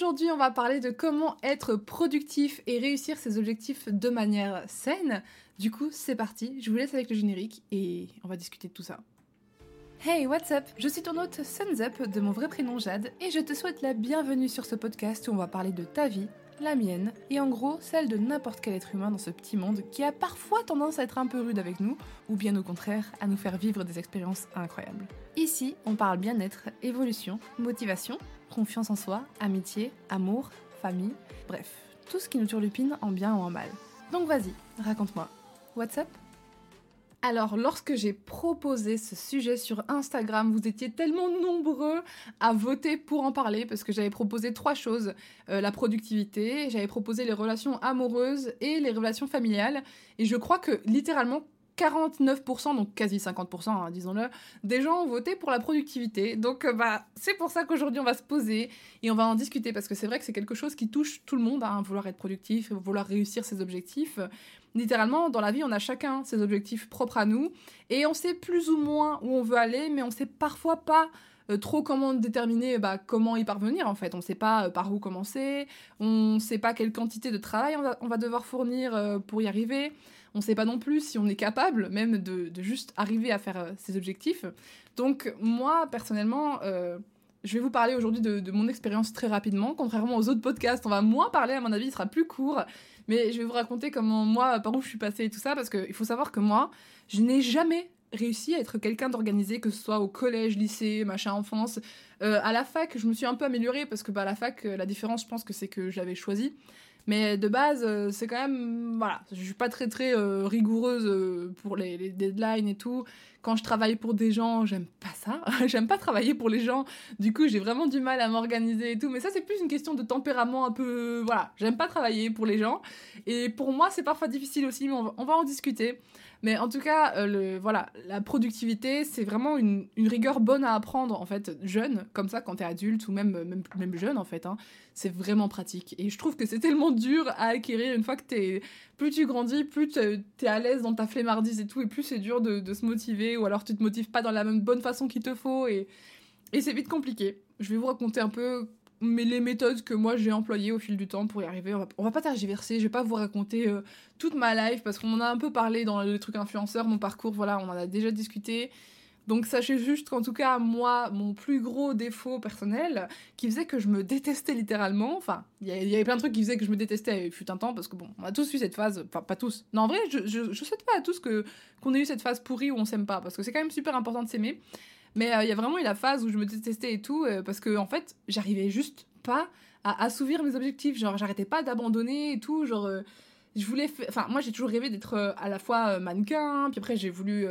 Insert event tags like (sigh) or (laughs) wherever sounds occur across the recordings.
Aujourd'hui, on va parler de comment être productif et réussir ses objectifs de manière saine. Du coup, c'est parti, je vous laisse avec le générique et on va discuter de tout ça. Hey, what's up? Je suis ton hôte Suns Up de mon vrai prénom Jade et je te souhaite la bienvenue sur ce podcast où on va parler de ta vie, la mienne et en gros celle de n'importe quel être humain dans ce petit monde qui a parfois tendance à être un peu rude avec nous ou bien au contraire à nous faire vivre des expériences incroyables. Ici, on parle bien-être, évolution, motivation, confiance en soi, amitié, amour, famille, bref, tout ce qui nous turlupine en bien ou en mal. Donc vas-y, raconte-moi. What's up? Alors, lorsque j'ai proposé ce sujet sur Instagram, vous étiez tellement nombreux à voter pour en parler parce que j'avais proposé trois choses euh, la productivité, j'avais proposé les relations amoureuses et les relations familiales. Et je crois que littéralement 49%, donc quasi 50%, hein, disons-le, des gens ont voté pour la productivité. Donc, euh, bah, c'est pour ça qu'aujourd'hui, on va se poser et on va en discuter parce que c'est vrai que c'est quelque chose qui touche tout le monde, hein, vouloir être productif, vouloir réussir ses objectifs. Littéralement, dans la vie, on a chacun ses objectifs propres à nous et on sait plus ou moins où on veut aller, mais on sait parfois pas euh, trop comment déterminer bah, comment y parvenir en fait. On ne sait pas euh, par où commencer, on ne sait pas quelle quantité de travail on va, devoir fournir pour y arriver. On ne sait pas non plus si on est capable même de, juste arriver à faire ses objectifs. Donc moi, personnellement, je vais vous parler aujourd'hui de, mon expérience très rapidement. Contrairement aux autres podcasts, on va moins parler, à mon avis, il sera plus court. Mais je vais vous raconter comment moi, par où je suis passée et tout ça, parce qu'il faut savoir que moi, je n'ai jamais réussi à être quelqu'un d'organisé, que ce soit au collège, lycée, machin, enfance. Euh, à la fac, je me suis un peu améliorée, parce que bah, à la fac, la différence, je pense que c'est que j'avais choisi. Mais de base, euh, c'est quand même. Voilà, je suis pas très très euh, rigoureuse euh, pour les, les, deadlines et tout. Quand je travaille pour des gens, j'aime pas ça. (laughs) j'aime pas travailler pour les gens. Du coup, j'ai vraiment du mal à m'organiser et tout. Mais ça, c'est plus une question de tempérament un peu. Voilà, j'aime pas travailler pour les gens. Et pour moi, c'est parfois difficile aussi, mais on va en discuter. Mais en tout cas, euh, voilà, la productivité, c'est vraiment une, rigueur bonne à apprendre, en fait, jeune, comme ça, quand t'es adulte ou même, même, jeune, en fait. Hein, c'est vraiment pratique. Et je trouve que c'est tellement dur à acquérir une fois que t'es. Plus tu grandis, plus t'es à l'aise dans ta flemmardise et tout, et plus c'est dur de, se motiver, ou alors tu te motives pas dans la même bonne façon qu'il te faut, et, c'est vite compliqué. Je vais vous raconter un peu mais les méthodes que moi j'ai employées au fil du temps pour y arriver. On va, va pas tergiverser, je vais pas vous raconter euh, toute ma life parce qu'on en a un peu parlé dans les trucs influenceurs, mon parcours, voilà, on en a déjà discuté. Donc sachez juste qu'en tout cas, moi, mon plus gros défaut personnel, qui faisait que je me détestais littéralement, enfin, il y, avait plein de trucs qui faisaient que je me détestais, il fut un temps, parce que bon, on a tous eu cette phase, enfin pas tous. Non, en vrai, je, je, je souhaite pas à tous que qu'on ait eu cette phase pourrie où on s'aime pas, parce que c'est quand même super important de s'aimer. Mais euh, il y a vraiment eu la phase où je me détestais et tout, euh, parce que en fait, j'arrivais juste pas à assouvir mes objectifs. Genre, j'arrêtais pas d'abandonner et tout. Genre, euh, je voulais. Enfin, moi, j'ai toujours rêvé d'être à la fois mannequin, puis après, j'ai voulu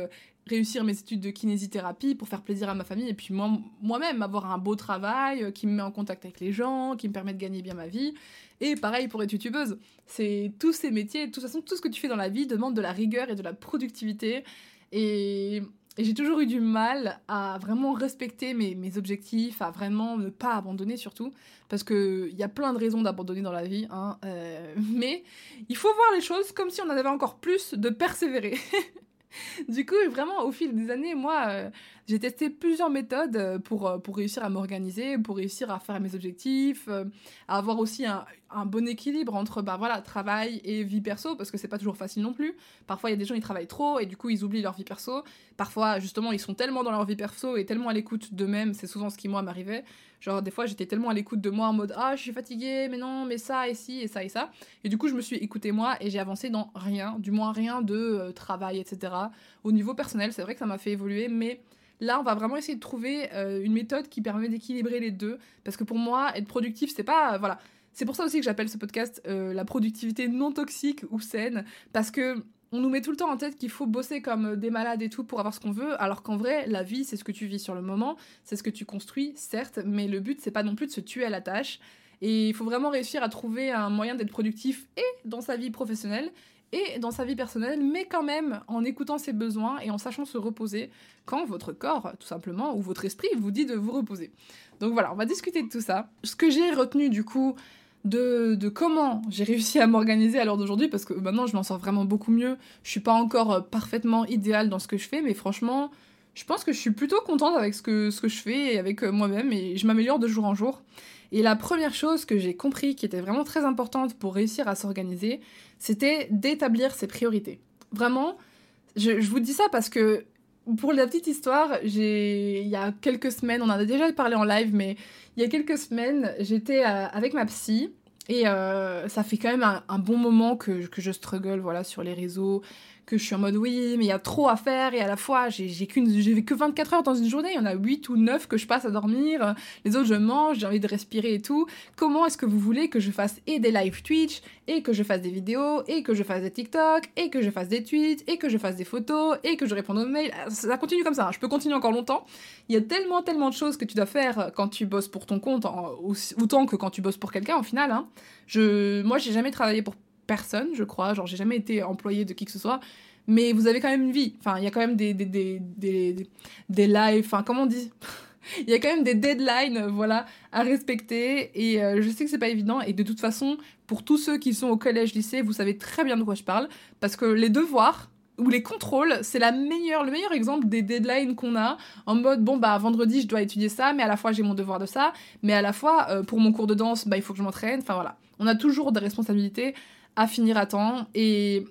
réussir mes études de kinésithérapie pour faire plaisir à ma famille, et puis moi, moi-même, avoir un beau travail qui me met en contact avec les gens, qui me permet de gagner bien ma vie. Et pareil pour être youtubeuse. C'est tous ces métiers, de toute façon, tout ce que tu fais dans la vie demande de la rigueur et de la productivité. Et j'ai toujours eu du mal à vraiment respecter mes, mes, objectifs, à vraiment ne pas abandonner surtout, parce qu'il y a plein de raisons d'abandonner dans la vie, hein, euh, (laughs) mais il faut voir les choses comme si on en avait encore plus de persévérer. (laughs) du coup, vraiment, au fil des années, moi, euh, j'ai testé plusieurs méthodes euh, pour, euh, pour réussir à m'organiser, pour réussir à faire mes objectifs, à avoir aussi un, un bon équilibre entre bah, voilà, travail et vie perso, parce que c'est pas toujours facile non plus. Parfois, il y a des gens qui travaillent trop et du coup, ils oublient leur vie perso. Parfois, justement, ils sont tellement dans leur vie perso et tellement à l'écoute d'eux-mêmes, c'est souvent ce qui, moi, m'arrivait. Genre, des fois, j'étais tellement à l'écoute de moi en mode Ah, je suis fatiguée, mais non, mais ça, et ci, et ça, et ça. Et du coup, je me suis écoutée moi et j'ai avancé dans rien, du moins rien de travail, etc. Au niveau personnel, c'est vrai que ça m'a fait évoluer, mais Là, on va vraiment essayer de trouver euh, une méthode qui permet d'équilibrer les deux. Parce que pour moi, être productif, c'est pas. voilà. C'est pour ça aussi que j'appelle ce podcast euh, la productivité non toxique ou saine. Parce que. On nous met tout le temps en tête qu'il faut bosser comme des malades et tout pour avoir ce qu'on veut, alors qu'en vrai, la vie, c'est ce que tu vis sur le moment, c'est ce que tu construis, certes, mais le but, c'est pas non plus de se tuer à la tâche. Et il faut vraiment réussir à trouver un moyen d'être productif et dans sa vie professionnelle et dans sa vie personnelle, mais quand même en écoutant ses besoins et en sachant se reposer quand votre corps, tout simplement, ou votre esprit vous dit de vous reposer. Donc voilà, on va discuter de tout ça. Ce que j'ai retenu du coup de, de comment j'ai réussi à m'organiser à l'heure d'aujourd'hui, parce que maintenant je m'en sors vraiment beaucoup mieux. Je suis pas encore euh, parfaitement idéale dans ce que je fais, mais franchement, je pense que je suis plutôt contente avec ce que, ce que je fais et avec euh, moi-même, et je m'améliore de jour en jour. Et la première chose que j'ai compris qui était vraiment très importante pour réussir à s'organiser, c'était d'établir ses priorités. Vraiment, je, vous dis ça parce que pour la petite histoire, il y a quelques semaines, on en a déjà parlé en live, mais il y a quelques semaines, j'étais euh, avec ma psy et euh, ça fait quand même un, un bon moment que, que, je struggle voilà, sur les réseaux, que je suis en mode oui, mais il y a trop à faire et à la fois j'ai que 24 heures dans une journée, il y en a 8 ou 9 que je passe à dormir, les autres je mange, j'ai envie de respirer et tout. Comment est-ce que vous voulez que je fasse et des live Twitch et que je fasse des vidéos et que je fasse des TikTok et que je fasse des tweets et que je fasse des photos et que je réponde aux mails? Ça continue comme ça, hein. je peux continuer encore longtemps. Il y a tellement tellement de choses que tu dois faire quand tu bosses pour ton compte autant que quand tu bosses pour quelqu'un au final hein. Je moi j'ai jamais travaillé pour personne, je crois. Genre, j'ai jamais été employé de qui que ce soit. Mais vous avez quand même une vie. Enfin, il y a quand même des, des, des, des, des lives. Enfin, comment on dit? (laughs) Il y a quand même des deadlines, voilà, à respecter. Et euh, je sais que c'est pas évident. Et de toute façon, pour tous ceux qui sont au collège, lycée, vous savez très bien de quoi je parle. Parce que les devoirs, ou les contrôles, c'est la meilleure, le meilleur exemple des deadlines qu'on a, en mode, bon, bah, vendredi, je dois étudier ça, mais à la fois, j'ai mon devoir de ça, mais à la fois, euh, pour mon cours de danse, bah, il faut que je m'entraîne, enfin voilà. On a toujours des responsabilités à finir à temps. Et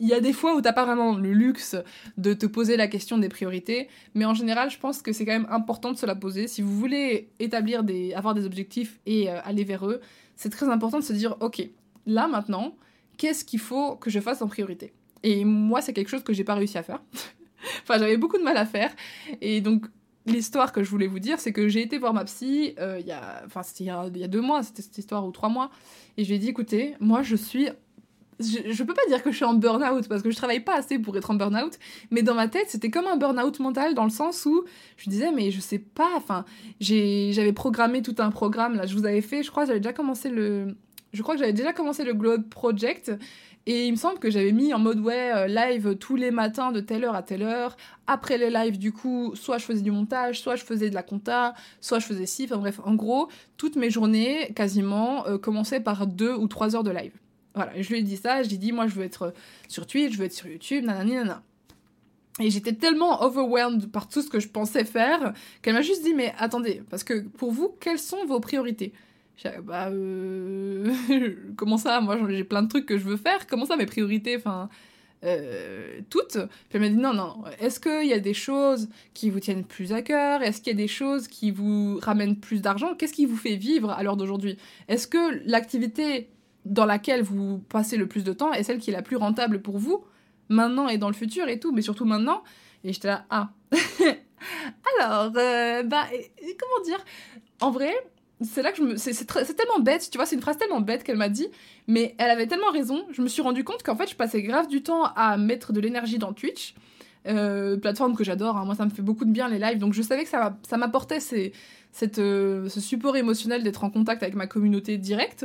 il y a des fois où t'as pas vraiment le luxe de te poser la question des priorités, mais en général, je pense que c'est quand même important de se la poser. Si vous voulez établir des, avoir des objectifs et euh, aller vers eux, c'est très important de se dire, ok, là maintenant, qu'est-ce qu'il faut que je fasse en priorité? Et moi, c'est quelque chose que j'ai pas réussi à faire. (laughs) enfin, j'avais beaucoup de mal à faire, et donc l'histoire que je voulais vous dire, c'est que j'ai été voir ma psy euh, il y a, enfin il, y a deux mois, c'était cette histoire ou trois mois, et je lui ai dit écoutez, moi je suis, je, je peux pas dire que je suis en burn-out parce que je travaille pas assez pour être en burn-out, mais dans ma tête c'était comme un burn-out mental dans le sens où je disais mais je sais pas, enfin j'avais programmé tout un programme là, je vous avais fait, je crois j'avais déjà commencé le, je crois que j'avais déjà commencé le Globe Project et il me semble que j'avais mis en mode ouais, euh, live tous les matins de telle heure à telle heure. Après les lives, du coup, soit je faisais du montage, soit je faisais de la compta, soit je faisais ci. Enfin bref, en gros, toutes mes journées, quasiment, euh, commençaient par deux ou trois heures de live. Voilà, je lui ai dit ça, je lui ai dit, moi je veux être sur Twitch, je veux être sur YouTube, nanani, nanana. Et j'étais tellement overwhelmed par tout ce que je pensais faire qu'elle m'a juste dit, mais attendez, parce que pour vous, quelles sont vos priorités? Bah, euh... (laughs) comment ça? Moi, j'ai plein de trucs que je veux faire. Comment ça, mes priorités? Enfin, euh, toutes. Puis elle m'a dit non, non. Est-ce qu'il y a des choses qui vous tiennent plus à cœur? Est-ce qu'il y a des choses qui vous ramènent plus d'argent? Qu'est-ce qui vous fait vivre à l'heure d'aujourd'hui? Est-ce que l'activité dans laquelle vous passez le plus de temps est celle qui est la plus rentable pour vous maintenant et dans le futur et tout, mais surtout maintenant? Et j'étais là, ah. (laughs) Alors, euh, bah, comment dire? En vrai, c'est là que je. C'est tellement bête, tu vois, c'est une phrase tellement bête qu'elle m'a dit, mais elle avait tellement raison. Je me suis rendu compte qu'en fait, je passais grave du temps à mettre de l'énergie dans Twitch, euh, plateforme que j'adore. Hein. Moi, ça me fait beaucoup de bien les lives, donc je savais que ça, ça m'apportait euh, ce support émotionnel d'être en contact avec ma communauté directe.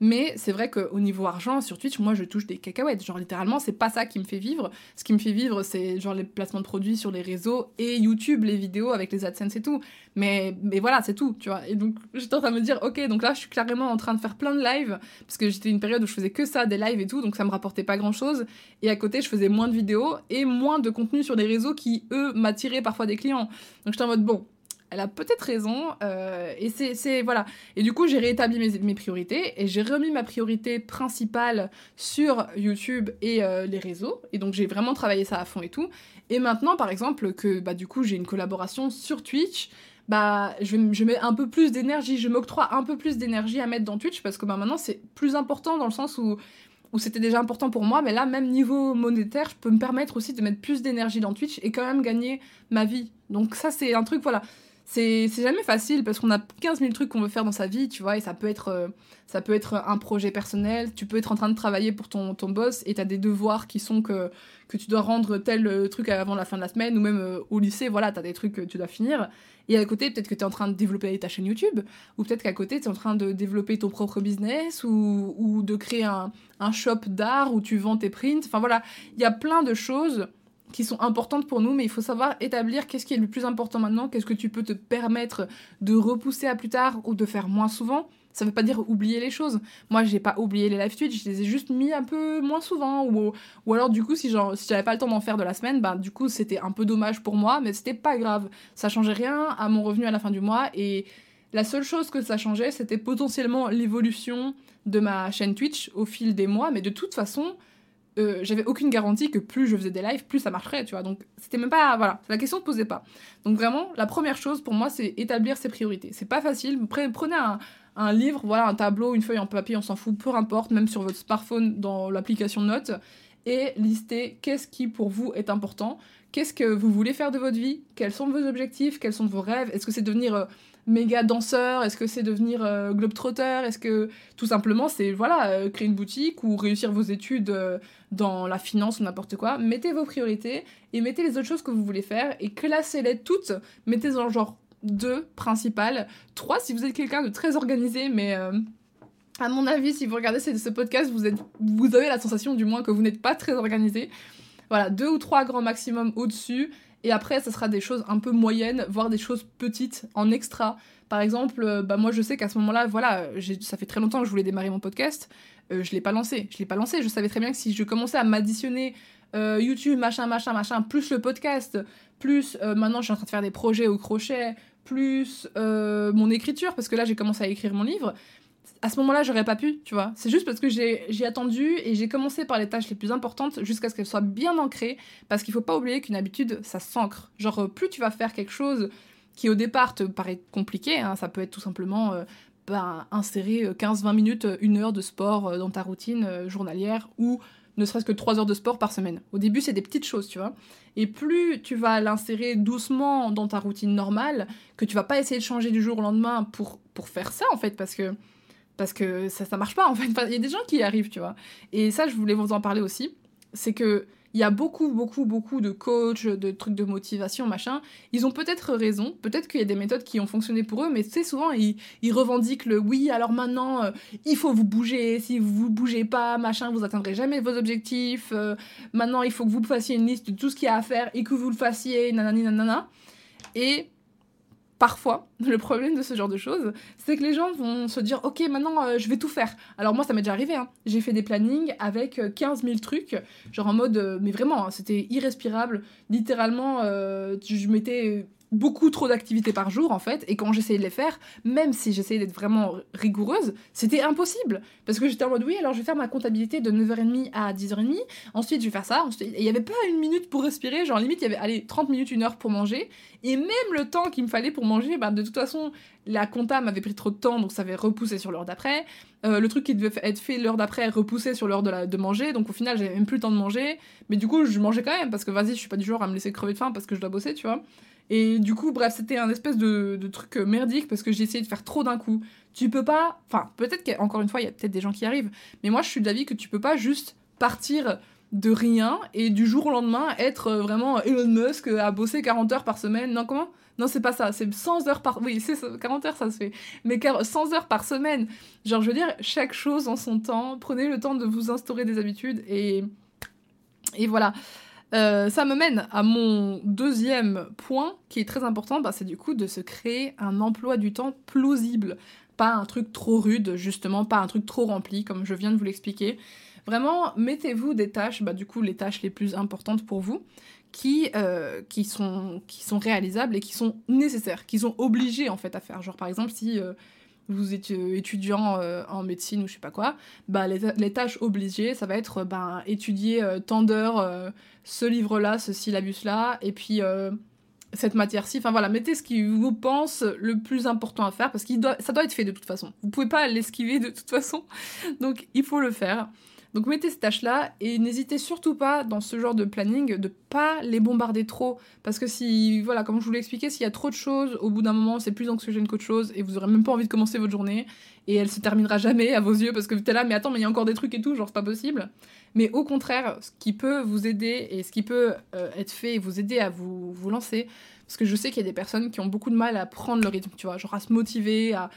Mais c'est vrai qu'au niveau argent, sur Twitch, moi, je touche des cacahuètes. Genre, littéralement, c'est pas ça qui me fait vivre. Ce qui me fait vivre, c'est genre les placements de produits sur les réseaux et YouTube, les vidéos avec les AdSense et tout. Mais, mais voilà, c'est tout, tu vois. Et donc, (laughs) j'étais en train de me dire, ok, donc là, je suis clairement en train de faire plein de lives, parce que j'étais une période où je faisais que ça, des lives et tout, donc ça me rapportait pas grand chose. Et à côté, je faisais moins de vidéos et moins de contenu sur des réseaux qui, eux, m'attiraient parfois des clients. Donc, j'étais en mode, bon, elle a peut-être raison. Euh, et c'est, voilà. Et du coup, j'ai réétabli mes, priorités et j'ai remis ma priorité principale sur YouTube et euh, les réseaux. Et donc, j'ai vraiment travaillé ça à fond et tout. Et maintenant, par exemple, que bah, du coup, j'ai une collaboration sur Twitch, bah, je, je mets un peu plus d'énergie, je m'octroie un peu plus d'énergie à mettre dans Twitch parce que bah, maintenant, c'est plus important dans le sens où où c'était déjà important pour moi, mais là, même niveau monétaire, je peux me permettre aussi de mettre plus d'énergie dans Twitch et quand même gagner ma vie. Donc ça, c'est un truc, voilà, c'est jamais facile parce qu'on a 15 000 trucs qu'on veut faire dans sa vie, tu vois, et ça peut être, euh, ça peut être un projet personnel, tu peux être en train de travailler pour ton, ton boss et t'as des devoirs qui sont que, que tu dois rendre tel euh, truc avant la fin de la semaine ou même euh, au lycée, voilà, t'as des trucs que tu dois finir. Et à côté, peut-être que t'es en train de développer ta chaîne YouTube ou peut-être qu'à côté, t'es en train de développer ton propre business ou, ou de créer un, un shop d'art où tu vends tes prints. Enfin voilà, il y a plein de choses qui sont importantes pour nous, mais il faut savoir établir qu'est-ce qui est le plus important maintenant, qu'est-ce que tu peux te permettre de repousser à plus tard ou de faire moins souvent. Ça veut pas dire oublier les choses. Moi, j'ai pas oublié les live Twitch, je les ai juste mis un peu moins souvent. Ou, ou alors, du coup, si, genre, si j'avais pas le temps d'en faire de la semaine, bah, du coup, c'était un peu dommage pour moi, mais c'était pas grave. Ça changeait rien à mon revenu à la fin du mois et La seule chose que ça changeait, c'était potentiellement l'évolution de ma chaîne Twitch au fil des mois, mais de toute façon, euh, j'avais aucune garantie que plus je faisais des lives, plus ça marcherait, tu vois. Donc c'était même pas. Voilà, la question ne se posait pas. Donc vraiment, la première chose pour moi, c'est établir ses priorités. C'est pas facile. Prenez un, un, livre, voilà, un tableau, une feuille en papier, on s'en fout, peu importe, même sur votre smartphone dans l'application Notes, et listez qu'est-ce qui pour vous est important, qu'est-ce que vous voulez faire de votre vie, quels sont vos objectifs, quels sont vos rêves, est-ce que c'est devenir. Euh, méga danseur Est-ce que c'est devenir euh, globetrotter Est-ce que tout simplement c'est voilà euh, créer une boutique ou réussir vos études euh, dans la finance ou n'importe quoi Mettez vos priorités et mettez les autres choses que vous voulez faire et classez-les toutes. Mettez-en genre deux principales, trois si vous êtes quelqu'un de très organisé, mais à mon avis, si vous regardez ce, ce podcast, vous, êtes, vous avez la sensation du moins que vous n'êtes pas très organisé. Voilà, deux ou trois grands maximum au-dessus et après, ça sera des choses un peu moyennes, voire des choses petites en extra. Par exemple, euh, bah moi je sais qu'à ce moment-là, voilà, ça fait très longtemps que je voulais démarrer mon podcast. Euh, je l'ai pas lancé. Je l'ai pas lancé. Je savais très bien que si je commençais à m'additionner euh, YouTube, machin, machin, machin, plus le podcast, plus maintenant je suis en train de faire des projets au crochet, plus mon écriture, parce que là j'ai commencé à écrire mon livre à ce moment-là, j'aurais pas pu, tu vois. C'est juste parce que j'ai attendu et j'ai commencé par les tâches les plus importantes jusqu'à ce qu'elles soient bien ancrées. Parce qu'il faut pas oublier qu'une habitude, ça s'ancre. Genre, plus tu vas faire quelque chose qui au départ te paraît compliqué, hein, ça peut être tout simplement euh, ben, insérer 15-20 euh, minutes, euh, une heure de sport dans ta routine journalière ou ne serait-ce que 3 heures de sport par semaine. Au début, c'est des petites choses, tu vois. Et plus tu vas l'insérer doucement dans ta routine normale, que tu vas pas essayer de changer du jour au lendemain pour, pour faire ça, en fait, parce que parce que ça, ça marche pas en fait. Il y a des gens qui y arrivent, tu vois. Et ça, je voulais vous en parler aussi. C'est que il y a beaucoup, beaucoup, beaucoup de coachs, de trucs de motivation, machin. Ils ont peut-être raison, peut-être qu'il y a des méthodes qui ont fonctionné pour eux, mais c'est souvent, ils, revendiquent le oui, alors maintenant, euh, il faut vous bouger, si vous vous bougez pas, machin, vous atteindrez jamais vos objectifs, euh, maintenant, il faut que vous fassiez une liste de tout ce qu'il y a à faire et que vous le fassiez, nanani, nanana. Et parfois, (laughs) le problème de ce genre de choses, c'est que les gens vont se dire Ok, maintenant euh, je vais tout faire. Alors, moi, ça m'est déjà arrivé. Hein. J'ai fait des plannings avec 15 euh, 000 trucs, genre en mode, euh, mais vraiment, hein, c'était irrespirable. Littéralement, je m'étais beaucoup trop d'activités par jour en fait et quand j'essayais de les faire même si j'essayais d'être vraiment rigoureuse c'était impossible. Parce que j'étais en mode oui alors je vais faire ma comptabilité de 9h30 à 10h30 ensuite je vais faire ça. Il n'y avait pas une minute pour respirer. Genre limite il y avait allez 30 minutes une heure pour manger. Et même le temps qu'il me fallait pour manger bah, de toute façon la compta m'avait pris trop de temps donc ça avait repoussé sur l'heure d'après. Euh, le truc qui devait être fait l'heure d'après repoussé sur l'heure de, de manger. Donc au final j'avais même plus le temps de manger. Mais du coup je mangeais quand même parce que vas-y je suis pas du genre à me laisser crever de faim parce que je dois bosser tu vois et du coup, bref, c'était un espèce de, truc merdique parce que j'ai essayé de faire trop d'un coup. Tu peux pas. Enfin, peut-être qu'encore une fois, il y a peut-être des gens qui arrivent. Mais moi, je suis d'avis que tu peux pas juste partir de rien et du jour au lendemain être vraiment Elon Musk à bosser 40 heures par semaine. Non, comment? Non, c'est pas ça. C'est 100 heures par. Oui, c'est 40 heures, ça se fait. Mais 100 heures par semaine. Genre, je veux dire, chaque chose en son temps. Prenez le temps de vous instaurer des habitudes et. Et voilà. Euh, ça me mène à mon deuxième point qui est très important, bah, c'est du coup de se créer un emploi du temps plausible. Pas un truc trop rude, justement, pas un truc trop rempli, comme je viens de vous l'expliquer. Vraiment, mettez-vous des tâches, bah, du coup, les tâches les plus importantes pour vous, qui, euh, qui, sont, qui sont réalisables et qui sont nécessaires, qui sont obligés en fait à faire. Genre, par exemple, si. Euh, vous êtes euh, étudiant euh, en médecine ou je sais pas quoi, bah les, tâches obligées, ça va être ben, étudier euh, tant d'heures ce livre-là, ce syllabus-là, et puis cette matière-ci. Enfin voilà, mettez ce qui vous pense le plus important à faire parce que ça doit être fait de toute façon. Vous pouvez pas l'esquiver de toute façon, donc il faut le faire. Donc mettez ces tâches-là et n'hésitez surtout pas dans ce genre de planning de pas les bombarder trop. Parce que si voilà comme je vous l'ai expliqué s'il y a trop de choses au bout d'un moment c'est plus anxiogène qu'autre chose et vous aurez même pas envie de commencer votre journée et elle se terminera jamais à vos yeux parce que vous êtes là mais attends mais il y a encore des trucs et tout genre c'est pas possible. Mais au contraire ce qui peut vous aider et ce qui peut euh, être fait et vous aider à vous vous lancer parce que je sais qu'il y a des personnes qui ont beaucoup de mal à prendre le rythme tu vois genre à se motiver à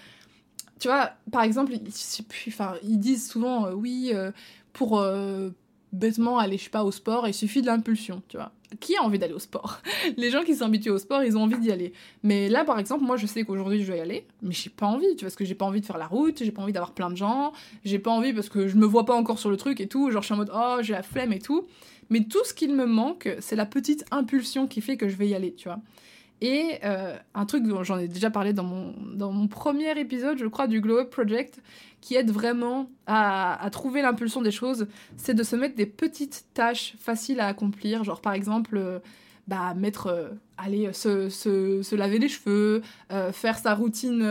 tu vois, par exemple, ils, disent souvent, euh, oui, euh, pour euh, bêtement aller, je sais pas, au sport, il suffit de l'impulsion, tu vois. Qui a envie d'aller au sport? (laughs) Les gens qui sont habitués au sport, ils ont envie d'y aller. Mais là, par exemple, moi, je sais qu'aujourd'hui, je vais y aller, mais j'ai pas envie, tu vois, parce que j'ai pas envie de faire la route, j'ai pas envie d'avoir plein de gens, j'ai pas envie parce que je me vois pas encore sur le truc et tout, genre, je suis en mode, oh, j'ai la flemme et tout. Mais tout ce qu'il me manque, c'est la petite impulsion qui fait que je vais y aller, tu vois. Et euh, un truc dont j'en ai déjà parlé dans mon, dans mon premier épisode, je crois, du Glow Up Project, qui aide vraiment à, trouver l'impulsion des choses, c'est de se mettre des petites tâches faciles à accomplir. Genre, par exemple, euh, bah, mettre, euh, aller se, se, se, laver les cheveux, faire sa routine,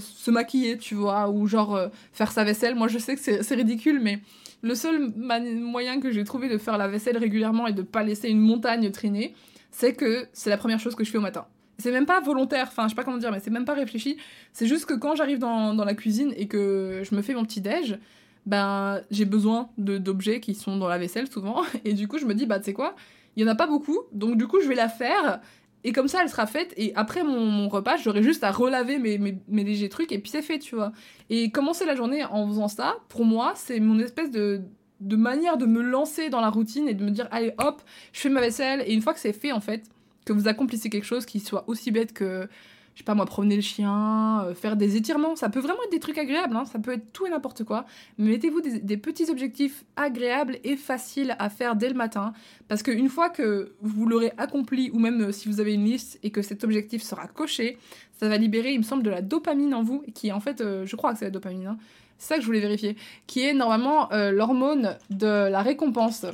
se maquiller, tu vois, ou genre faire sa vaisselle. Moi, je sais que c'est ridicule, mais le seul moyen que j'ai trouvé de faire la vaisselle régulièrement et de pas laisser une montagne traîner, c'est que c'est la première chose que je fais au matin. C'est même pas volontaire, enfin je sais pas comment dire, mais c'est même pas réfléchi. C'est juste que quand j'arrive dans, dans, la cuisine et que je me fais mon petit déj, ben j'ai besoin d'objets qui sont dans la vaisselle souvent. (laughs) Et du coup je me dis, bah tu sais quoi, il y en a pas beaucoup, donc du coup je vais la faire. Et comme ça, elle sera faite. Et après mon, mon repas, j'aurai juste à relaver mes, mes, mes, légers trucs. Et puis c'est fait, tu vois. Et commencer la journée en faisant ça, pour moi, c'est mon espèce de, de manière de me lancer dans la routine et de me dire, allez hop, je fais ma vaisselle. Et une fois que c'est fait, en fait, que vous accomplissez quelque chose qui soit aussi bête que, je sais pas moi, promener le chien, euh, faire des étirements, ça peut vraiment être des trucs agréables, hein, ça peut être tout et n'importe quoi. Mettez-vous des, petits objectifs agréables et faciles à faire dès le matin, parce qu'une fois que vous l'aurez accompli, ou même euh, si vous avez une liste et que cet objectif sera coché, ça va libérer, il me semble, de la dopamine en vous, qui en fait, euh, je crois que c'est la dopamine, hein, c'est ça que je voulais vérifier, qui est normalement euh, l'hormone de la récompense.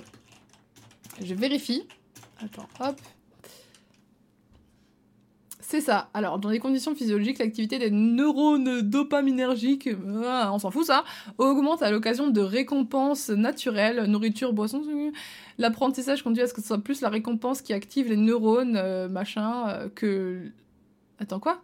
Je vérifie. Attends, hop. C'est ça. Alors, dans les conditions physiologiques, l'activité des neurones dopaminergiques, euh, on s'en fout ça, augmente à l'occasion de récompenses naturelles, nourriture, boisson. L'apprentissage conduit à ce que ce soit plus la récompense qui active les neurones, euh, machin, euh, que. Attends, quoi?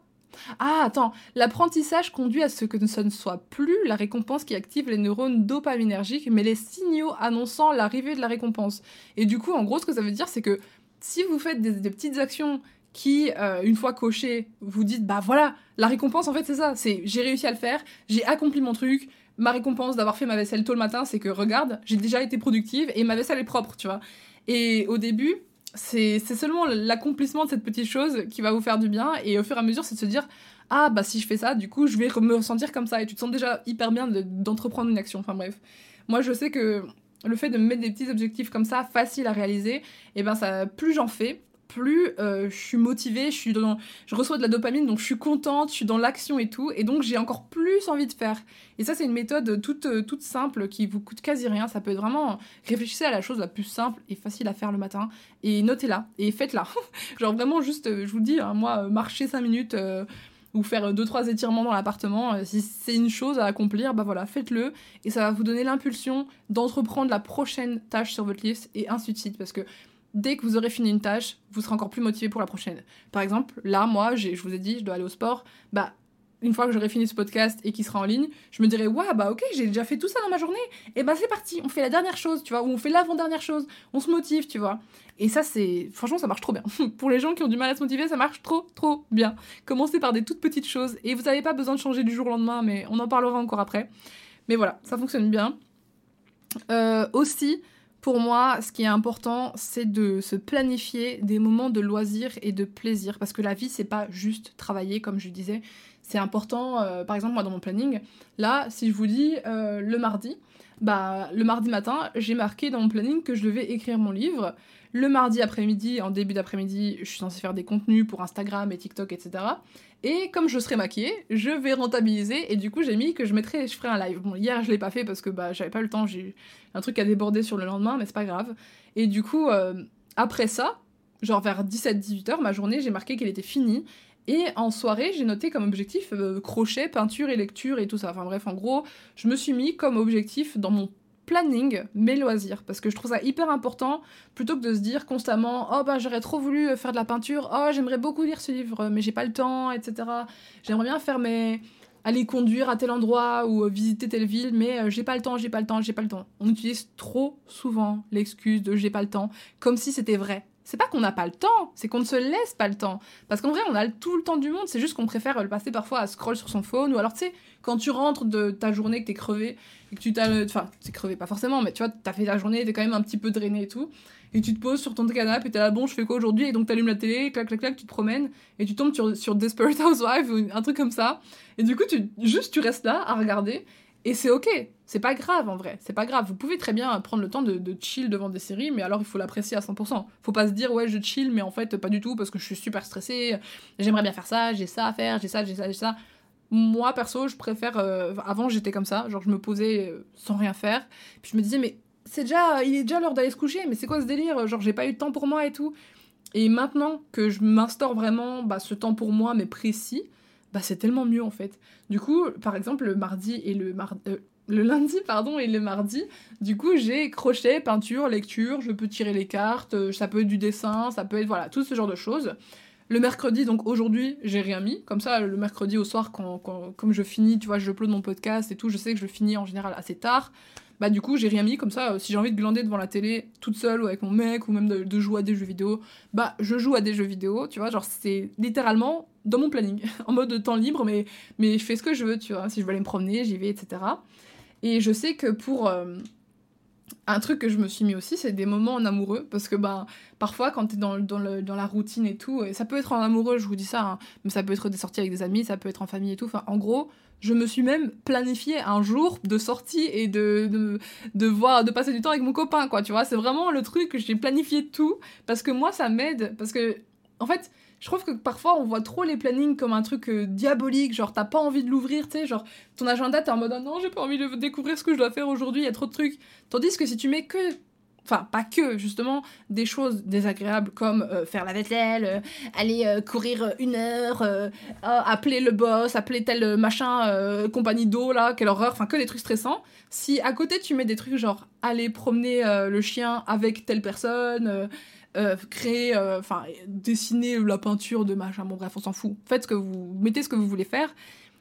Ah, attends, l'apprentissage conduit à ce que ce ne soit plus la récompense qui active les neurones dopaminergiques, mais les signaux annonçant l'arrivée de la récompense. Et du coup, en gros, ce que ça veut dire, c'est que si vous faites des, petites actions qui, euh, une fois coché, vous dites bah voilà, la récompense en fait c'est ça, c'est j'ai réussi à le faire, j'ai accompli mon truc, ma récompense d'avoir fait ma vaisselle tôt le matin, c'est que regarde, j'ai déjà été productive et ma vaisselle est propre, tu vois. Et au début, c'est seulement l'accomplissement de cette petite chose qui va vous faire du bien. Et au fur et à mesure, c'est de se dire ah bah si je fais ça, du coup je vais me ressentir comme ça. Et tu te sens déjà hyper bien d'entreprendre une action. Enfin bref, moi je sais que le fait de me mettre des petits objectifs comme ça, faciles à réaliser, et eh ben ça, plus j'en fais, plus euh, je suis motivée, je, suis je reçois de la dopamine, donc je suis contente, je suis dans l'action et tout, et donc j'ai encore plus envie de faire. Et ça, c'est une méthode toute, euh, toute simple qui vous coûte quasi rien. Ça peut être vraiment réfléchissez à la chose la plus simple et facile à faire le matin, et notez-la, et faites-la. (laughs) Genre vraiment juste, euh, je vous dis, hein, moi, marcher 5 minutes. ou faire 2-3 étirements dans l'appartement, si c'est une chose à accomplir, bah voilà, faites-le, et ça va vous donner l'impulsion d'entreprendre la prochaine tâche sur votre liste, et ainsi de suite, parce que dès que vous aurez fini une tâche, vous serez encore plus motivé pour la prochaine. Par exemple, là, moi, je vous ai dit, je dois aller au sport, bah, une fois que j'aurai fini ce podcast et qu'il sera en ligne, je me dirai, ouais, bah ok, j'ai déjà fait tout ça dans ma journée, et bah c'est parti, on fait la dernière chose, tu vois, ou on fait l'avant-dernière chose, on se motive, tu vois. Et ça, c'est. Franchement, ça marche trop bien. (laughs) Pour les gens qui ont du mal à se motiver, ça marche trop, trop bien. Commencez par des toutes petites choses, et vous n'avez pas besoin de changer du jour au lendemain, mais on en parlera encore après. Mais voilà, ça fonctionne bien. Euh, aussi, pour moi, ce qui est important, c'est de se planifier des moments de loisir et de plaisir. Parce que la vie, c'est pas juste travailler, comme je disais. C'est important, euh, par exemple, moi, dans mon planning, là, si je vous dis euh, le mardi, bah, le mardi matin, j'ai marqué dans mon planning que je devais écrire mon livre. Le mardi après-midi, en début d'après-midi, je suis censée faire des contenus pour Instagram et TikTok, etc. Et comme je serai maquillée, je vais rentabiliser. Et du coup, j'ai mis que je mettrai, je ferai un live. Bon, hier, je l'ai pas fait parce que bah, j'avais pas le temps. J'ai un truc à déborder sur le lendemain, mais c'est pas grave. Et du coup, euh, après ça, genre vers 17-18 heures, ma journée, j'ai marqué qu'elle était finie. Et en soirée, j'ai noté comme objectif euh, crochet, peinture et lecture et tout ça. Enfin bref, en gros, je me suis mis comme objectif dans mon planning mes loisirs. Parce que je trouve ça hyper important plutôt que de se dire constamment oh bah j'aurais trop voulu faire de la peinture. Oh j'aimerais beaucoup lire ce livre mais j'ai pas le temps etc j'aimerais bien faire mes aller conduire à tel endroit ou visiter telle ville mais euh, j'ai pas le temps j'ai pas le temps j'ai pas le temps on utilise trop souvent l'excuse de j'ai pas le temps comme si c'était vrai c'est pas qu'on n'a pas le temps, c'est qu'on ne se laisse pas le temps. Parce qu'en vrai, on a tout le temps du monde, c'est juste qu'on préfère le passer parfois à scroll sur son phone, ou alors tu sais, quand tu rentres de ta journée, que t'es crevé, et que tu t'as. Enfin, c'est crevé, pas forcément, mais tu vois, t'as fait la journée, t'es quand même un petit peu drainé et tout, et tu te poses sur ton canapé, et t'es là, bon, je fais quoi aujourd'hui Et donc t'allumes la télé, clac, clac, clac, tu te promènes, et tu tombes sur, sur Desperate Housewives, ou un truc comme ça, et du coup, tu, juste tu restes là à regarder, Et c'est ok, c'est pas grave en vrai, c'est pas grave. Vous pouvez très bien prendre le temps de, chill devant des séries, mais alors il faut l'apprécier à 100%. Faut pas se dire ouais je chill, mais en fait pas du tout parce que je suis super stressée, j'aimerais bien faire ça, j'ai ça à faire, j'ai ça, j'ai ça, j'ai ça. Moi perso, je préfère. euh, avant j'étais comme ça, genre je me posais euh, sans rien faire, puis je me disais mais c'est déjà, il est déjà l'heure d'aller se coucher, mais c'est quoi ce délire? Genre j'ai pas eu de temps pour moi et tout. Et maintenant que je m'instaure vraiment bah, ce temps pour moi, mais précis, bah c'est tellement mieux en fait. Du coup, par exemple, le mardi et le mardi. le lundi, pardon, et le mardi, du coup, j'ai crochet, peinture, lecture, je peux tirer les cartes, euh, ça peut être du dessin, ça peut être, voilà, tout ce genre de choses. Le mercredi, donc aujourd'hui, j'ai rien mis. Comme ça, le mercredi au soir, comme je finis, tu vois, je upload mon podcast et tout, je sais que je finis en général assez tard. Bah du coup, j'ai rien mis. Comme ça, euh, si j'ai envie de glander devant la télé, toute seule ou avec mon mec, ou même de, de jouer à des jeux vidéo, bah je joue à des jeux vidéo, tu vois. Genre, c'est littéralement dans mon planning, (laughs) en mode temps libre, mais, mais je fais ce que je veux, tu vois. Si je veux aller me promener, j'y vais, etc. Et je sais que pour... euh, un truc que je me suis mis aussi, c'est des moments en amoureux. Parce que ben, parfois, quand t'es dans, dans, le, dans la routine et tout, et ça peut être en amoureux, je vous dis ça, hein, mais ça peut être des sorties avec des amis, ça peut être en famille et tout. Enfin, en gros, je me suis même planifié un jour de sortie et de, de, de voir, de passer du temps avec mon copain, quoi. Tu vois, c'est vraiment le truc que j'ai planifié tout. Parce que moi, ça m'aide. Parce que, en fait, je trouve que parfois on voit trop les plannings comme un truc euh, diabolique, genre t'as pas envie de l'ouvrir, tu sais, genre ton agenda t'es en mode oh non j'ai pas envie de découvrir ce que je dois faire aujourd'hui, il y a trop de trucs. Tandis que si tu mets que, enfin pas que justement, des choses désagréables comme euh, faire la vaisselle, euh, aller courir une heure, ah, appeler le boss, appeler tel machin, compagnie d'eau là, quelle horreur, enfin que des trucs stressants. Si à côté tu mets des trucs genre aller promener le chien avec telle personne, euh, créer, euh, enfin, dessiner la peinture de machin, bon bref, on s'en fout. Faites ce que vous, mettez ce que vous voulez faire,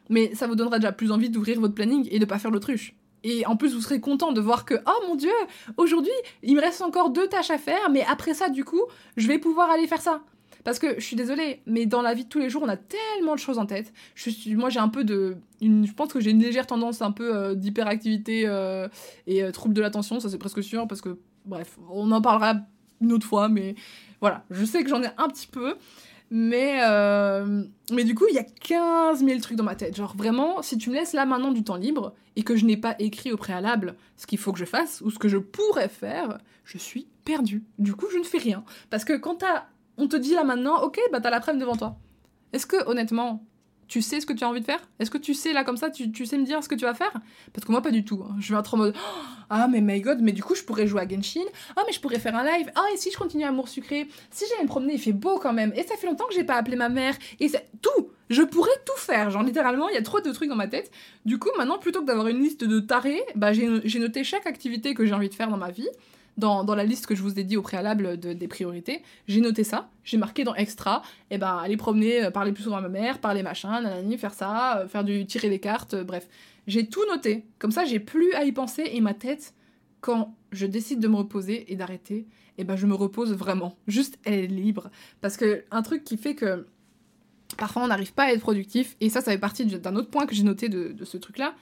mais ça vous donnera déjà plus envie d'ouvrir votre planning et de pas faire l'autruche. Et en plus, vous serez content de voir que, oh mon dieu, aujourd'hui, il me reste encore deux tâches à faire, mais après ça, du coup, je vais pouvoir aller faire ça. Parce que je suis désolée, mais dans la vie de tous les jours, on a tellement de choses en tête. Je suis, moi, j'ai un peu de. Je pense que j'ai une légère tendance un peu euh, d'hyperactivité et trouble de l'attention, ça c'est presque sûr, parce que, bref, on en parlera une autre fois, mais voilà, je sais que j'en ai un petit peu. Mais, euh, mais du coup, il y a 15 000 trucs dans ma tête. Genre vraiment, si tu me laisses là maintenant du temps libre et que je n'ai pas écrit au préalable ce qu'il faut que je fasse ou ce que je pourrais faire, je suis perdue. Du coup, je ne fais rien. Parce que quand t'as- on te dit là maintenant, ok, bah t'as la preuve devant toi. Est-ce que honnêtement, tu sais ce que tu as envie de faire? Est-ce que tu sais là comme ça, tu, sais me dire ce que tu vas faire? Parce que moi, pas du tout. hein. Je vais être en mode, Oh, ah mais my god, mais du coup, je pourrais jouer à Genshin. Ah mais je pourrais faire un live. Ah et si je continue Amour Sucré? Si j'allais me promener, il fait beau quand même. Et ça fait longtemps que j'ai pas appelé ma mère. Et c'est tout Je pourrais tout faire. Genre littéralement, il y a trop de trucs dans ma tête. Du coup, maintenant, plutôt que d'avoir une liste de tarés, bah, j'ai noté chaque activité que j'ai envie de faire dans ma vie. Dans, la liste que je vous ai dit au préalable de- des priorités, j'ai noté ça, j'ai marqué dans extra, et ben aller promener, euh, parler plus souvent à ma mère, parler machin, faire ça, euh, faire du tirer les cartes, euh, bref. J'ai tout noté. Comme ça, j'ai plus à y penser et ma tête, quand je décide de me reposer et d'arrêter, et ben je me repose vraiment. Juste, elle est libre. Parce que un truc qui fait que parfois on n'arrive pas à être productif, et ça, ça fait partie d'un autre point que j'ai noté de, de ce truc-là,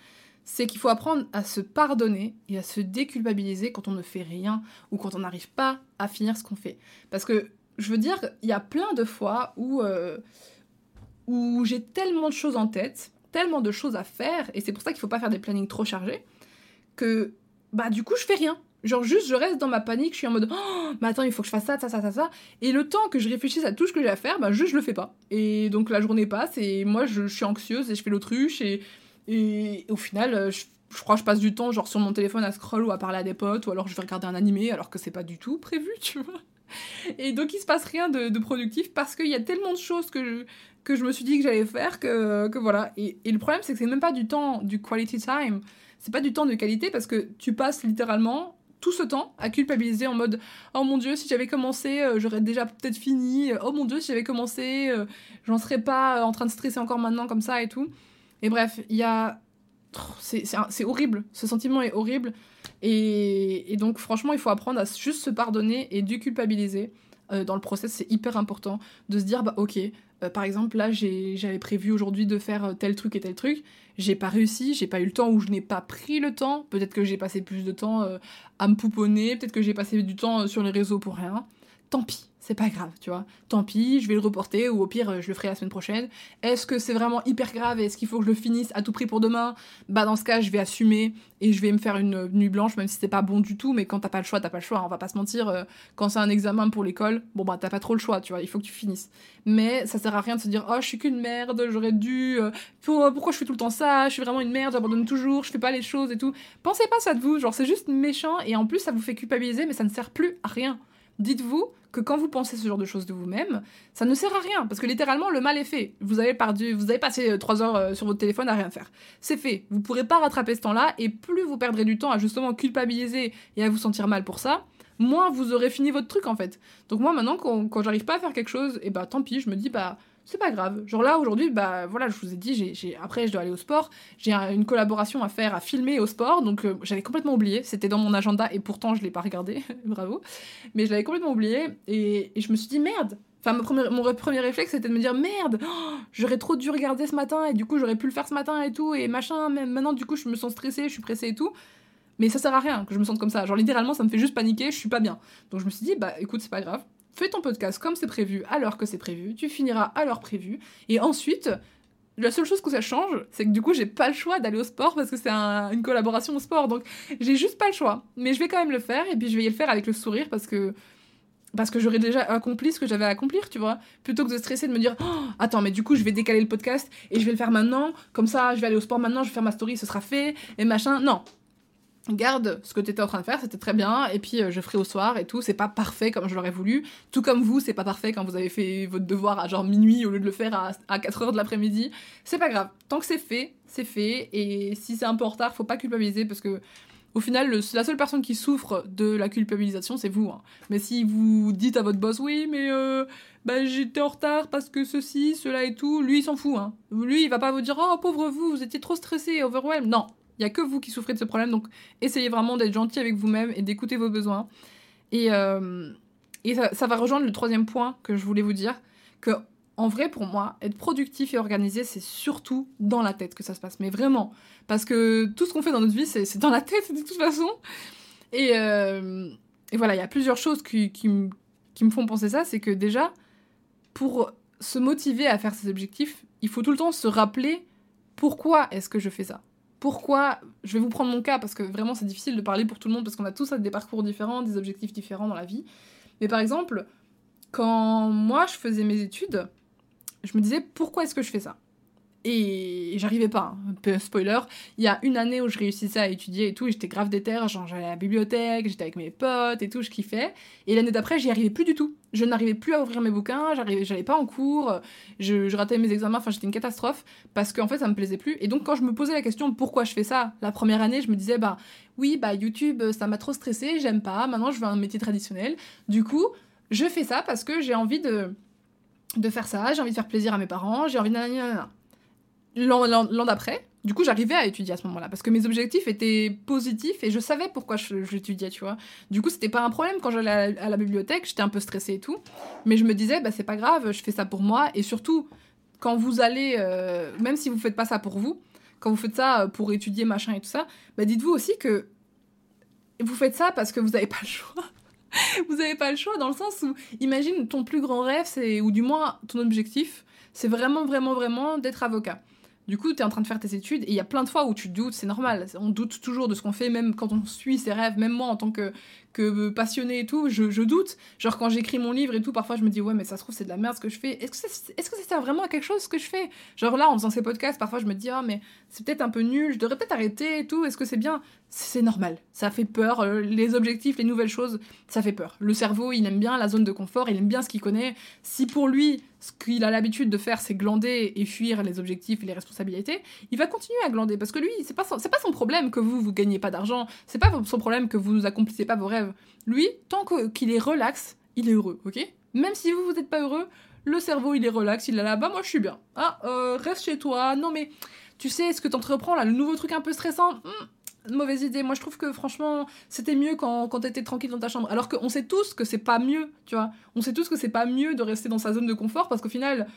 c'est qu'il faut apprendre à se pardonner et à se déculpabiliser quand on ne fait rien ou quand on n'arrive pas à finir ce qu'on fait. Parce que je veux dire, il y a plein de fois où, euh, où j'ai tellement de choses en tête, tellement de choses à faire, et c'est pour ça qu'il faut pas faire des plannings trop chargés, que bah du coup je fais rien. Genre juste je reste dans ma panique, je suis en mode oh, mais attends, il faut que je fasse ça, ça, ça, ça, ça. Et le temps que je réfléchisse à tout ce que j'ai à faire, bah juste je le fais pas. Et donc la journée passe et moi je, je suis anxieuse et je fais l'autruche et, et au final euh, je, je crois que je passe du temps genre sur mon téléphone à scroll ou à parler à des potes ou alors je vais regarder un animé alors que c'est pas du tout prévu, (laughs) tu vois. Et donc il se passe rien de, de productif parce qu'il y a tellement de choses que je, que je me suis dit que j'allais faire que, que voilà. Et, et le problème c'est que c'est même pas du temps, du quality time, c'est pas du temps de qualité parce que tu passes littéralement tout ce temps à culpabiliser en mode oh mon dieu si j'avais commencé euh, j'aurais déjà peut-être fini oh mon dieu si j'avais commencé euh, j'en serais pas en train de stresser encore maintenant comme ça et tout et bref il y a c'est horrible. Ce sentiment est horrible. Et, donc franchement il faut apprendre à juste se pardonner et déculpabiliser. Euh, dans le process c'est hyper important de se dire bah ok euh, par exemple là j'avais prévu aujourd'hui de faire euh, tel truc et tel truc. J'ai pas réussi, j'ai pas eu le temps ou je n'ai pas pris le temps. Peut-être que j'ai passé plus de temps euh, à me pouponner, peut-être que j'ai passé du temps sur les réseaux pour rien. tant pis c'est pas grave, tu vois. Tant pis, je vais le reporter ou au pire, je le ferai la semaine prochaine. Est-ce que c'est vraiment hyper grave et est-ce qu'il faut que je le finisse à tout prix pour demain? Bah, dans ce cas, je vais assumer et je vais me faire une nuit blanche, même si c'est pas bon du tout. Mais quand t'as pas le choix, t'as pas le choix. On va pas se mentir. Euh, quand c'est un examen pour l'école, bon, bah, t'as pas trop le choix, tu vois. Il faut que tu finisses. Mais ça sert à rien de se dire, oh, je suis qu'une merde, j'aurais dû. Euh, pourquoi je fais tout le temps ça? Je suis vraiment une merde, j'abandonne toujours, je fais pas les choses et tout. Pensez pas ça de vous. Genre, c'est juste méchant et en plus, ça vous fait culpabiliser, mais ça ne sert plus à rien. Dites-vous que quand vous pensez ce genre de choses de vous-même, ça ne sert à rien, parce que littéralement, le mal est fait. Vous avez, perdu, vous avez passé 3 euh, heures euh, sur votre téléphone à rien faire. C'est fait. Vous pourrez pas rattraper ce temps-là, et plus vous perdrez du temps à justement culpabiliser et à vous sentir mal pour ça, moins vous aurez fini votre truc en fait. Donc moi maintenant, quand, quand j'arrive pas à faire quelque chose, et eh bah tant pis, je me dis bah c'est pas grave. Genre là, aujourd'hui, bah voilà, je vous ai dit, j'ai, après je dois aller au sport, j'ai une collaboration à faire, à filmer au sport, donc euh, j'avais complètement oublié, c'était dans mon agenda et pourtant je l'ai pas regardé, (laughs) bravo, mais je l'avais complètement oublié et, je me suis dit merde. Enfin, mon premier, mon premier réflexe c'était de me dire merde, oh, j'aurais trop dû regarder ce matin et du coup j'aurais pu le faire ce matin et tout et machin, même maintenant du coup je me sens stressée, je suis pressée et tout. Mais ça sert à rien que je me sente comme ça. Genre littéralement ça me fait juste paniquer, je suis pas bien. Donc je me suis dit bah écoute, c'est pas grave, fais ton podcast comme c'est prévu, à l'heure que c'est prévu, tu finiras à l'heure prévue, et ensuite, la seule chose que ça change, c'est que du coup, j'ai pas le choix d'aller au sport parce que c'est une collaboration au sport, donc j'ai juste pas le choix. Mais je vais quand même le faire, et puis je vais le faire avec le sourire parce que parce que j'aurais déjà accompli ce que j'avais à accomplir, tu vois. Plutôt que de stresser, de me dire, oh, attends, mais du coup, je vais décaler le podcast et je vais le faire maintenant, comme ça, je vais aller au sport maintenant, je vais faire ma story, ce sera fait, et machin. Non, garde ce que tu étais en train de faire, c'était très bien, et puis euh, je ferai au soir et tout, c'est pas parfait comme je l'aurais voulu, tout comme vous, c'est pas parfait quand vous avez fait votre devoir à genre minuit au lieu de le faire à, à 4h de l'après-midi, c'est pas grave, tant que c'est fait, c'est fait, et si c'est un peu en retard, faut pas culpabiliser parce que au final, la seule personne qui souffre de la culpabilisation, c'est vous. Hein. Mais si vous dites à votre boss, oui, mais euh, bah, j'étais en retard parce que ceci, cela et tout, lui, il s'en fout. Hein. Lui, il va pas vous dire, oh pauvre vous, vous étiez trop stressé, overwhelmed. Non, il y a que vous qui souffrez de ce problème, donc essayez vraiment d'être gentil avec vous-même et d'écouter vos besoins. Et, euh, et ça, va rejoindre le troisième point que je voulais vous dire, que en vrai pour moi, être productif et organisé, c'est surtout dans la tête que ça se passe, mais vraiment, parce que tout ce qu'on fait dans notre vie, c'est dans la tête de toute façon. Et, euh, et voilà, il y a plusieurs choses qui, qui, qui me font penser ça, c'est que déjà, pour se motiver à faire ses objectifs, il faut tout le temps se rappeler pourquoi est-ce que je fais ça pourquoi Je vais vous prendre mon cas parce que vraiment c'est difficile de parler pour tout le monde parce qu'on a tous des parcours différents, des objectifs différents dans la vie. Mais par exemple, quand moi je faisais mes études, je me disais pourquoi est-ce que je fais ça? Et j'arrivais pas, hein. spoiler. Il y a une année où je réussissais à étudier et tout, j'étais grave déter, genre j'allais à la bibliothèque, j'étais avec mes potes et tout, je kiffais. Et l'année d'après, j'y arrivais plus du tout. Je n'arrivais plus à ouvrir mes bouquins, j'allais pas en cours, je, ratais mes examens, enfin j'étais une catastrophe parce qu'en fait ça me plaisait plus. Et donc quand je me posais la question pourquoi je fais ça, la première année, je me disais bah oui, bah YouTube ça m'a trop stressé, j'aime pas, maintenant je veux un métier traditionnel. Du coup, je fais ça parce que j'ai envie de, de faire ça, j'ai envie de faire plaisir à mes parents, j'ai envie de l'an d'après, du coup, j'arrivais à étudier à ce moment-là parce que mes objectifs étaient positifs et je savais pourquoi j'étudiais, tu vois. Du coup, c'était pas un problème quand j'allais à, la bibliothèque, j'étais un peu stressée et tout, mais je me disais, bah c'est pas grave, je fais ça pour moi et surtout, quand vous allez, euh, même si vous faites pas ça pour vous, quand vous faites ça pour étudier machin et tout ça, bah dites-vous aussi que vous faites ça parce que vous n'avez pas le choix. (laughs) vous n'avez pas le choix dans le sens où, imagine, ton plus grand rêve, ou du moins ton objectif, c'est vraiment, vraiment, vraiment d'être avocat. Du coup, tu es en train de faire tes études et il y a plein de fois où tu doutes, c'est normal. On doute toujours de ce qu'on fait, même quand on suit ses rêves. Même moi, en tant que, que passionné et tout, je, doute. Genre, quand j'écris mon livre et tout, parfois je me dis, ouais, mais ça se trouve, c'est de la merde ce que je fais. Est-ce que, ça, est-ce que ça sert vraiment à quelque chose ce que je fais? Genre là, en faisant ces podcasts, parfois je me dis, ah, mais c'est peut-être un peu nul, je devrais peut-être arrêter et tout. Est-ce que c'est bien? C'est normal. Ça fait peur. Euh, les objectifs, les nouvelles choses, ça fait peur. Le cerveau, il aime bien la zone de confort, il aime bien ce qu'il connaît. Si pour lui, ce qu'il a l'habitude de faire, c'est glander et fuir les objectifs et les responsabilités, il va continuer à glander parce que lui, c'est pas c'est pas son problème que vous vous gagnez pas d'argent, c'est pas son problème que vous accomplissez pas vos rêves. Lui, tant qu'il est relax, il est heureux, ok? Même si vous vous êtes pas heureux, le cerveau il est relax, il est là, bah moi je suis bien. Ah, euh, reste chez toi. Non mais tu sais, ce que t'entreprends là, le nouveau truc un peu stressant. Hmm, mauvaise idée. Moi, je trouve que franchement, c'était mieux quand, quand t'étais tranquille dans ta chambre. Alors qu'on sait tous que c'est pas mieux, tu vois. On sait tous que c'est pas mieux de rester dans sa zone de confort parce qu'au final,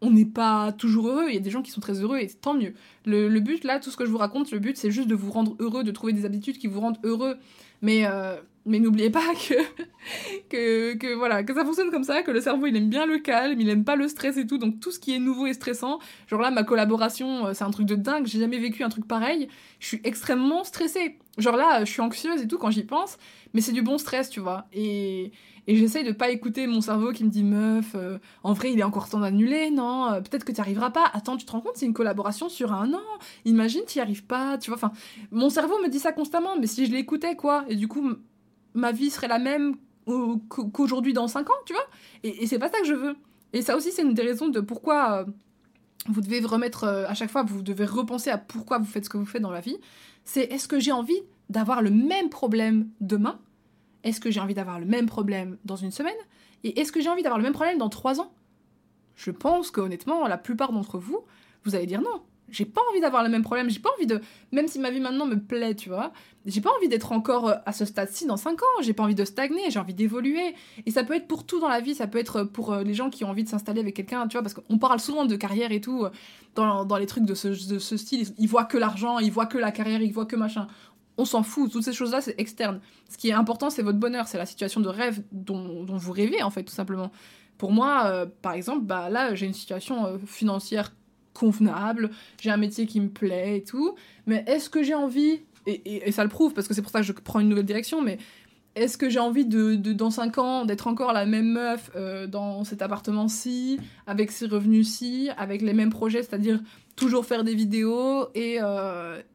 on n'est pas toujours heureux. Il y a des gens qui sont très heureux et tant mieux. Le, but, là, tout ce que je vous raconte, le but, c'est juste de vous rendre heureux, de trouver des habitudes qui vous rendent heureux. Mais, euh, Mais n'oubliez pas que, (laughs) que, que, voilà, que ça fonctionne comme ça, que le cerveau il aime bien le calme, il aime pas le stress et tout, donc tout ce qui est nouveau et stressant, genre là ma collaboration euh, c'est un truc de dingue, j'ai jamais vécu un truc pareil, je suis extrêmement stressée. Genre là je suis anxieuse et tout quand j'y pense, mais c'est du bon stress, tu vois. Et, et j'essaye de pas écouter mon cerveau qui me dit meuf, euh, en vrai il est encore temps d'annuler, non, euh, peut-être que tu arriveras pas. Attends, tu te rends compte, c'est une collaboration sur un an. Imagine tu y arrives pas, tu vois. Enfin, mon cerveau me dit ça constamment, mais si je l'écoutais quoi, et du coup ma vie serait la même qu'aujourd'hui dans 5 ans, tu vois. Et, c'est pas ça que je veux. Et ça aussi c'est une des raisons de pourquoi euh, vous devez remettre à chaque fois, vous devez repenser à pourquoi vous faites ce que vous faites dans la vie. C'est est-ce que j'ai envie d'avoir le même problème demain? Est-ce que j'ai envie d'avoir le même problème dans une semaine? Et est-ce que j'ai envie d'avoir le même problème dans trois ans? Je pense que honnêtement, la plupart d'entre vous, vous allez dire non. J'ai pas envie d'avoir le même problème, j'ai pas envie de. Même si ma vie maintenant me plaît, tu vois, j'ai pas envie d'être encore euh, à ce stade-ci dans cinq ans, j'ai pas envie de stagner, j'ai envie d'évoluer. Et ça peut être pour tout dans la vie, ça peut être pour euh, les gens qui ont envie de s'installer avec quelqu'un, tu vois, parce qu'on parle souvent de carrière et tout, euh, dans, dans les trucs de ce, de ce style. Ils voient que l'argent, ils voient que la carrière, ils voient que machin on s'en fout. Toutes ces choses-là, c'est externe. Ce qui est important, c'est votre bonheur, c'est la situation de rêve dont, vous rêvez, en fait, tout simplement. Pour moi, euh, par exemple, bah, là, j'ai une situation euh, financière convenable, j'ai un métier qui me plaît et tout, mais est-ce que j'ai envie, et, ça le prouve, parce que c'est pour ça que je prends une nouvelle direction, mais est-ce que j'ai envie de, dans 5 ans d'être encore la même meuf euh, dans cet appartement-ci, avec ces revenus-ci, avec les mêmes projets, c'est-à-dire toujours faire des vidéos et,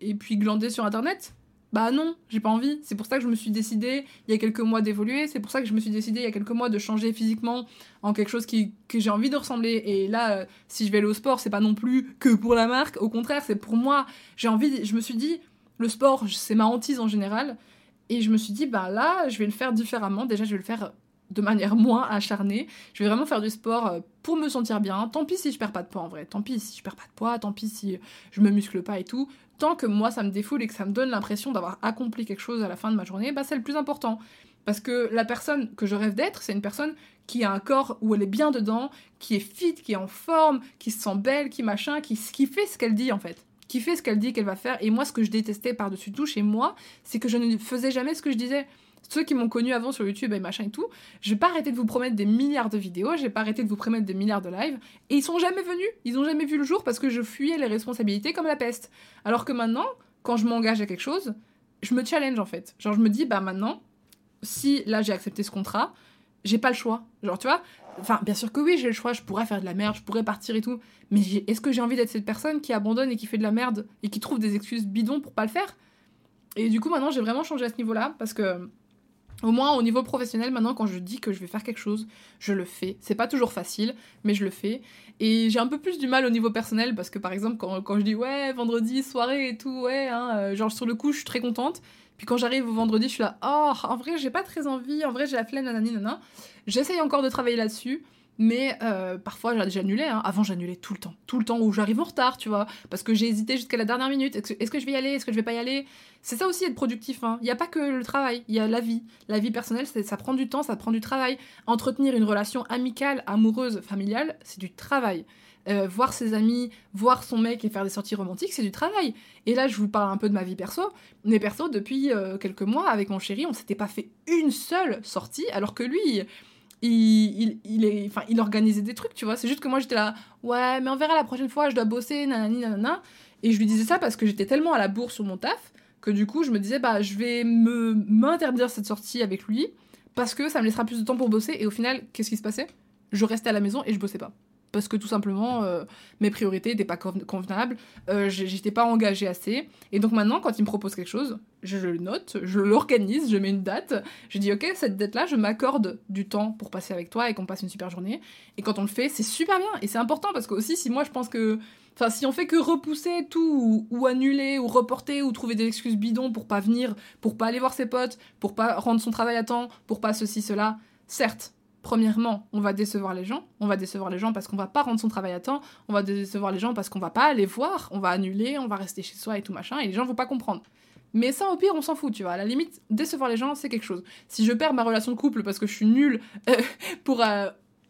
et puis glander sur Internet? Bah non, j'ai pas envie. C'est pour ça que je me suis décidée il y a quelques mois d'évoluer. C'est pour ça que je me suis décidée il y a quelques mois de changer physiquement en quelque chose que j'ai envie de ressembler. Et là, euh, si je vais aller au sport, c'est pas non plus que pour la marque. Au contraire, c'est pour moi. J'ai envie. Je me suis dit, le sport, c'est ma hantise en général. Et je me suis dit, bah là, je vais le faire différemment. Déjà, je vais le faire de manière moins acharnée. Je vais vraiment faire du sport euh, pour me sentir bien. Tant pis si je perds pas de poids en vrai. Tant pis si je perds pas de poids. Tant pis si je me muscle pas et tout tant que moi ça me défoule et que ça me donne l'impression d'avoir accompli quelque chose à la fin de ma journée, bah c'est le plus important. Parce que la personne que je rêve d'être, c'est une personne qui a un corps où elle est bien dedans, qui est fit, qui est en forme, qui se sent belle, qui machin, qui, qui fait ce qu'elle dit en fait. Qui fait ce qu'elle dit qu'elle va faire. Et moi, ce que je détestais par-dessus tout chez moi, c'est que je ne faisais jamais ce que je disais ceux qui m'ont connu avant sur YouTube et machin et tout, je vais pas arrêter de vous promettre des milliards de vidéos, j'ai pas arrêté de vous promettre des milliards de lives, et ils sont jamais venus, ils ont jamais vu le jour parce que je fuyais les responsabilités comme la peste. Alors que maintenant, quand je m'engage à quelque chose, je me challenge en fait. Genre je me dis, bah maintenant, si là j'ai accepté ce contrat, j'ai pas le choix. Genre tu vois, enfin bien sûr que oui, j'ai le choix, je pourrais faire de la merde, je pourrais partir et tout, mais est-ce que j'ai envie d'être cette personne qui abandonne et qui fait de la merde et qui trouve des excuses bidons pour pas le faire? Et du coup maintenant j'ai vraiment changé à ce niveau-là parce que au moins au niveau professionnel, maintenant quand je dis que je vais faire quelque chose, je le fais. C'est pas toujours facile, mais je le fais. Et j'ai un peu plus du mal au niveau personnel parce que par exemple quand, quand je dis ouais vendredi soirée et tout ouais hein, euh, genre sur le coup je suis très contente. Puis quand j'arrive au vendredi je suis là oh en vrai j'ai pas très envie, en vrai j'ai la flemme nanani nanana. J'essaye encore de travailler là-dessus. Mais euh, parfois j'annulais, hein. avant j'annulais tout le temps, tout le temps où j'arrive en retard, tu vois, parce que j'ai hésité jusqu'à la dernière minute, est-ce que, je vais y aller, est-ce que je vais pas y aller? C'est ça aussi être productif, hein. il n'y a pas que le travail, il y a la vie. La vie personnelle, ça prend du temps, ça prend du travail. Entretenir une relation amicale, amoureuse, familiale, c'est du travail. Euh, voir ses amis, voir son mec et faire des sorties romantiques, c'est du travail. Et là, je vous parle un peu de ma vie perso. Mais perso, depuis euh, quelques mois, avec mon chéri, on s'était pas fait une seule sortie, alors que lui il, est, enfin, il organisait des trucs, tu vois. C'est juste que moi, j'étais là, ouais, mais on verra la prochaine fois, je dois bosser, nanani, nanana. Et je lui disais ça parce que j'étais tellement à la bourre sur mon taf que du coup, je me disais, bah, je vais m'interdire cette sortie avec lui parce que ça me laissera plus de temps pour bosser. Et au final, qu'est-ce qui se passait? Je restais à la maison et je bossais pas parce que tout simplement euh, mes priorités n'étaient pas convenables, euh, j'étais pas engagée assez. Et donc maintenant, quand il me propose quelque chose, je le note, je l'organise, je mets une date, je dis ok, cette date-là, je m'accorde du temps pour passer avec toi et qu'on passe une super journée. Et quand on le fait, c'est super bien et c'est important parce que aussi, si moi je pense que. Enfin, si on fait que repousser tout, ou, annuler, ou reporter, ou trouver des excuses bidons pour pas venir, pour pas aller voir ses potes, pour pas rendre son travail à temps, pour pas ceci, cela, certes, Premièrement, on va décevoir les gens. On va décevoir les gens parce qu'on va pas rendre son travail à temps. On va décevoir les gens parce qu'on va pas aller voir. On va annuler, on va rester chez soi et tout machin. Et les gens vont pas comprendre. Mais ça, au pire, on s'en fout, tu vois. À la limite, décevoir les gens, c'est quelque chose. Si je perds ma relation de couple parce que je suis nulle euh, pour euh,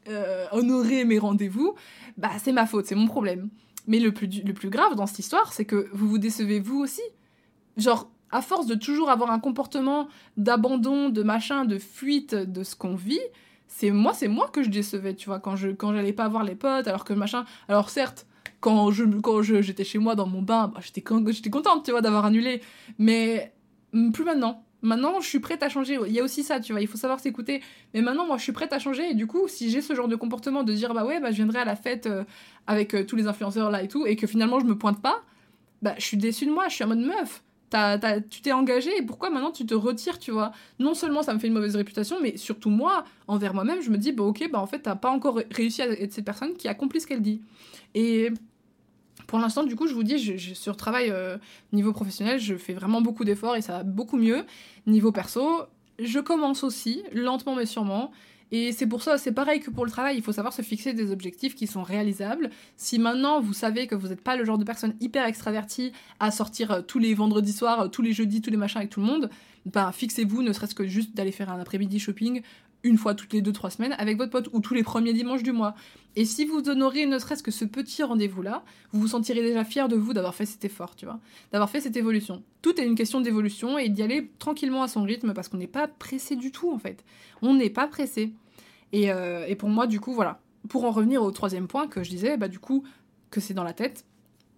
euh, honorer mes rendez-vous, bah c'est ma faute, c'est mon problème. Mais le plus, le plus grave dans cette histoire, c'est que vous vous décevez vous aussi. Genre, à force de toujours avoir un comportement d'abandon, de machin, de fuite de ce qu'on vit, c'est moi, c'est moi que je décevais, tu vois, quand je quand j'allais pas voir les potes, alors que machin. Alors certes, quand je quand j'étais chez moi dans mon bain, bah, j'étais j'étais contente, tu vois, d'avoir annulé, mais plus maintenant. Maintenant, je suis prête à changer. Il y a aussi ça, tu vois, il faut savoir s'écouter. Mais maintenant, moi, je suis prête à changer. Et du coup, si j'ai ce genre de comportement de dire, bah ouais, bah, je viendrai à la fête euh, avec euh, tous les influenceurs là et tout, et que finalement, je me pointe pas, bah, je suis déçue de moi. Je suis en mode meuf. Tu t'es engagé et pourquoi maintenant tu te retires, tu vois? Non seulement ça me fait une mauvaise réputation, mais surtout moi, envers moi-même, je me dis, bah ok, bah en fait, t'as pas encore réussi à être cette personne qui accomplit ce qu'elle dit. Et pour l'instant, du coup, je vous dis, je, sur travail euh, niveau professionnel, je fais vraiment beaucoup d'efforts et ça va beaucoup mieux. Niveau perso, je commence aussi, lentement mais sûrement. Et c'est pour ça, c'est pareil que pour le travail, il faut savoir se fixer des objectifs qui sont réalisables. Si maintenant vous savez que vous n'êtes pas le genre de personne hyper extravertie à sortir euh, tous les vendredis soirs, euh, tous les jeudis, tous les machins avec tout le monde, ben fixez-vous, ne serait-ce que juste d'aller faire un après-midi shopping une fois toutes les deux, trois semaines avec votre pote ou tous les premiers dimanches du mois. Et si vous honorez ne serait-ce que ce petit rendez-vous-là, vous vous sentirez déjà fier de vous d'avoir fait cet effort, tu vois, d'avoir fait cette évolution. Tout est une question d'évolution et d'y aller tranquillement à son rythme parce qu'on n'est pas pressé du tout en fait. On n'est pas pressé. Et, euh, et, pour moi, du coup, voilà. Pour en revenir au troisième point que je disais, bah du coup, que c'est dans la tête.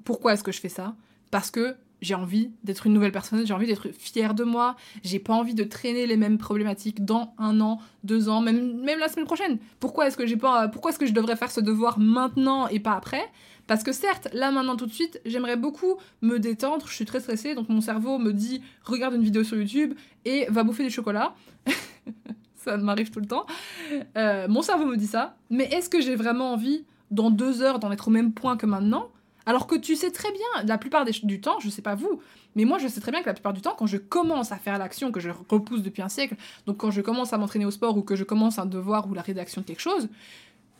Pourquoi est-ce que je fais ça? Parce que j'ai envie d'être une nouvelle personne, j'ai envie d'être fière de moi, j'ai pas envie de traîner les mêmes problématiques dans un an, deux ans, même, même la semaine prochaine. Pourquoi est-ce que j'ai pas, pourquoi est-ce que je devrais faire ce devoir maintenant et pas après? Parce que certes, là maintenant tout de suite, j'aimerais beaucoup me détendre, je suis très stressée, donc mon cerveau me dit regarde une vidéo sur YouTube et va bouffer du chocolat. (laughs) ça m'arrive tout le temps. Euh, mon cerveau me dit ça, mais est-ce que j'ai vraiment envie dans deux heures d'en être au même point que maintenant? Alors que tu sais très bien, la plupart du temps, je sais pas vous, mais moi je sais très bien que la plupart du temps, quand je commence à faire l'action que je repousse depuis un siècle, donc quand je commence à m'entraîner au sport ou que je commence un devoir ou la rédaction de quelque chose,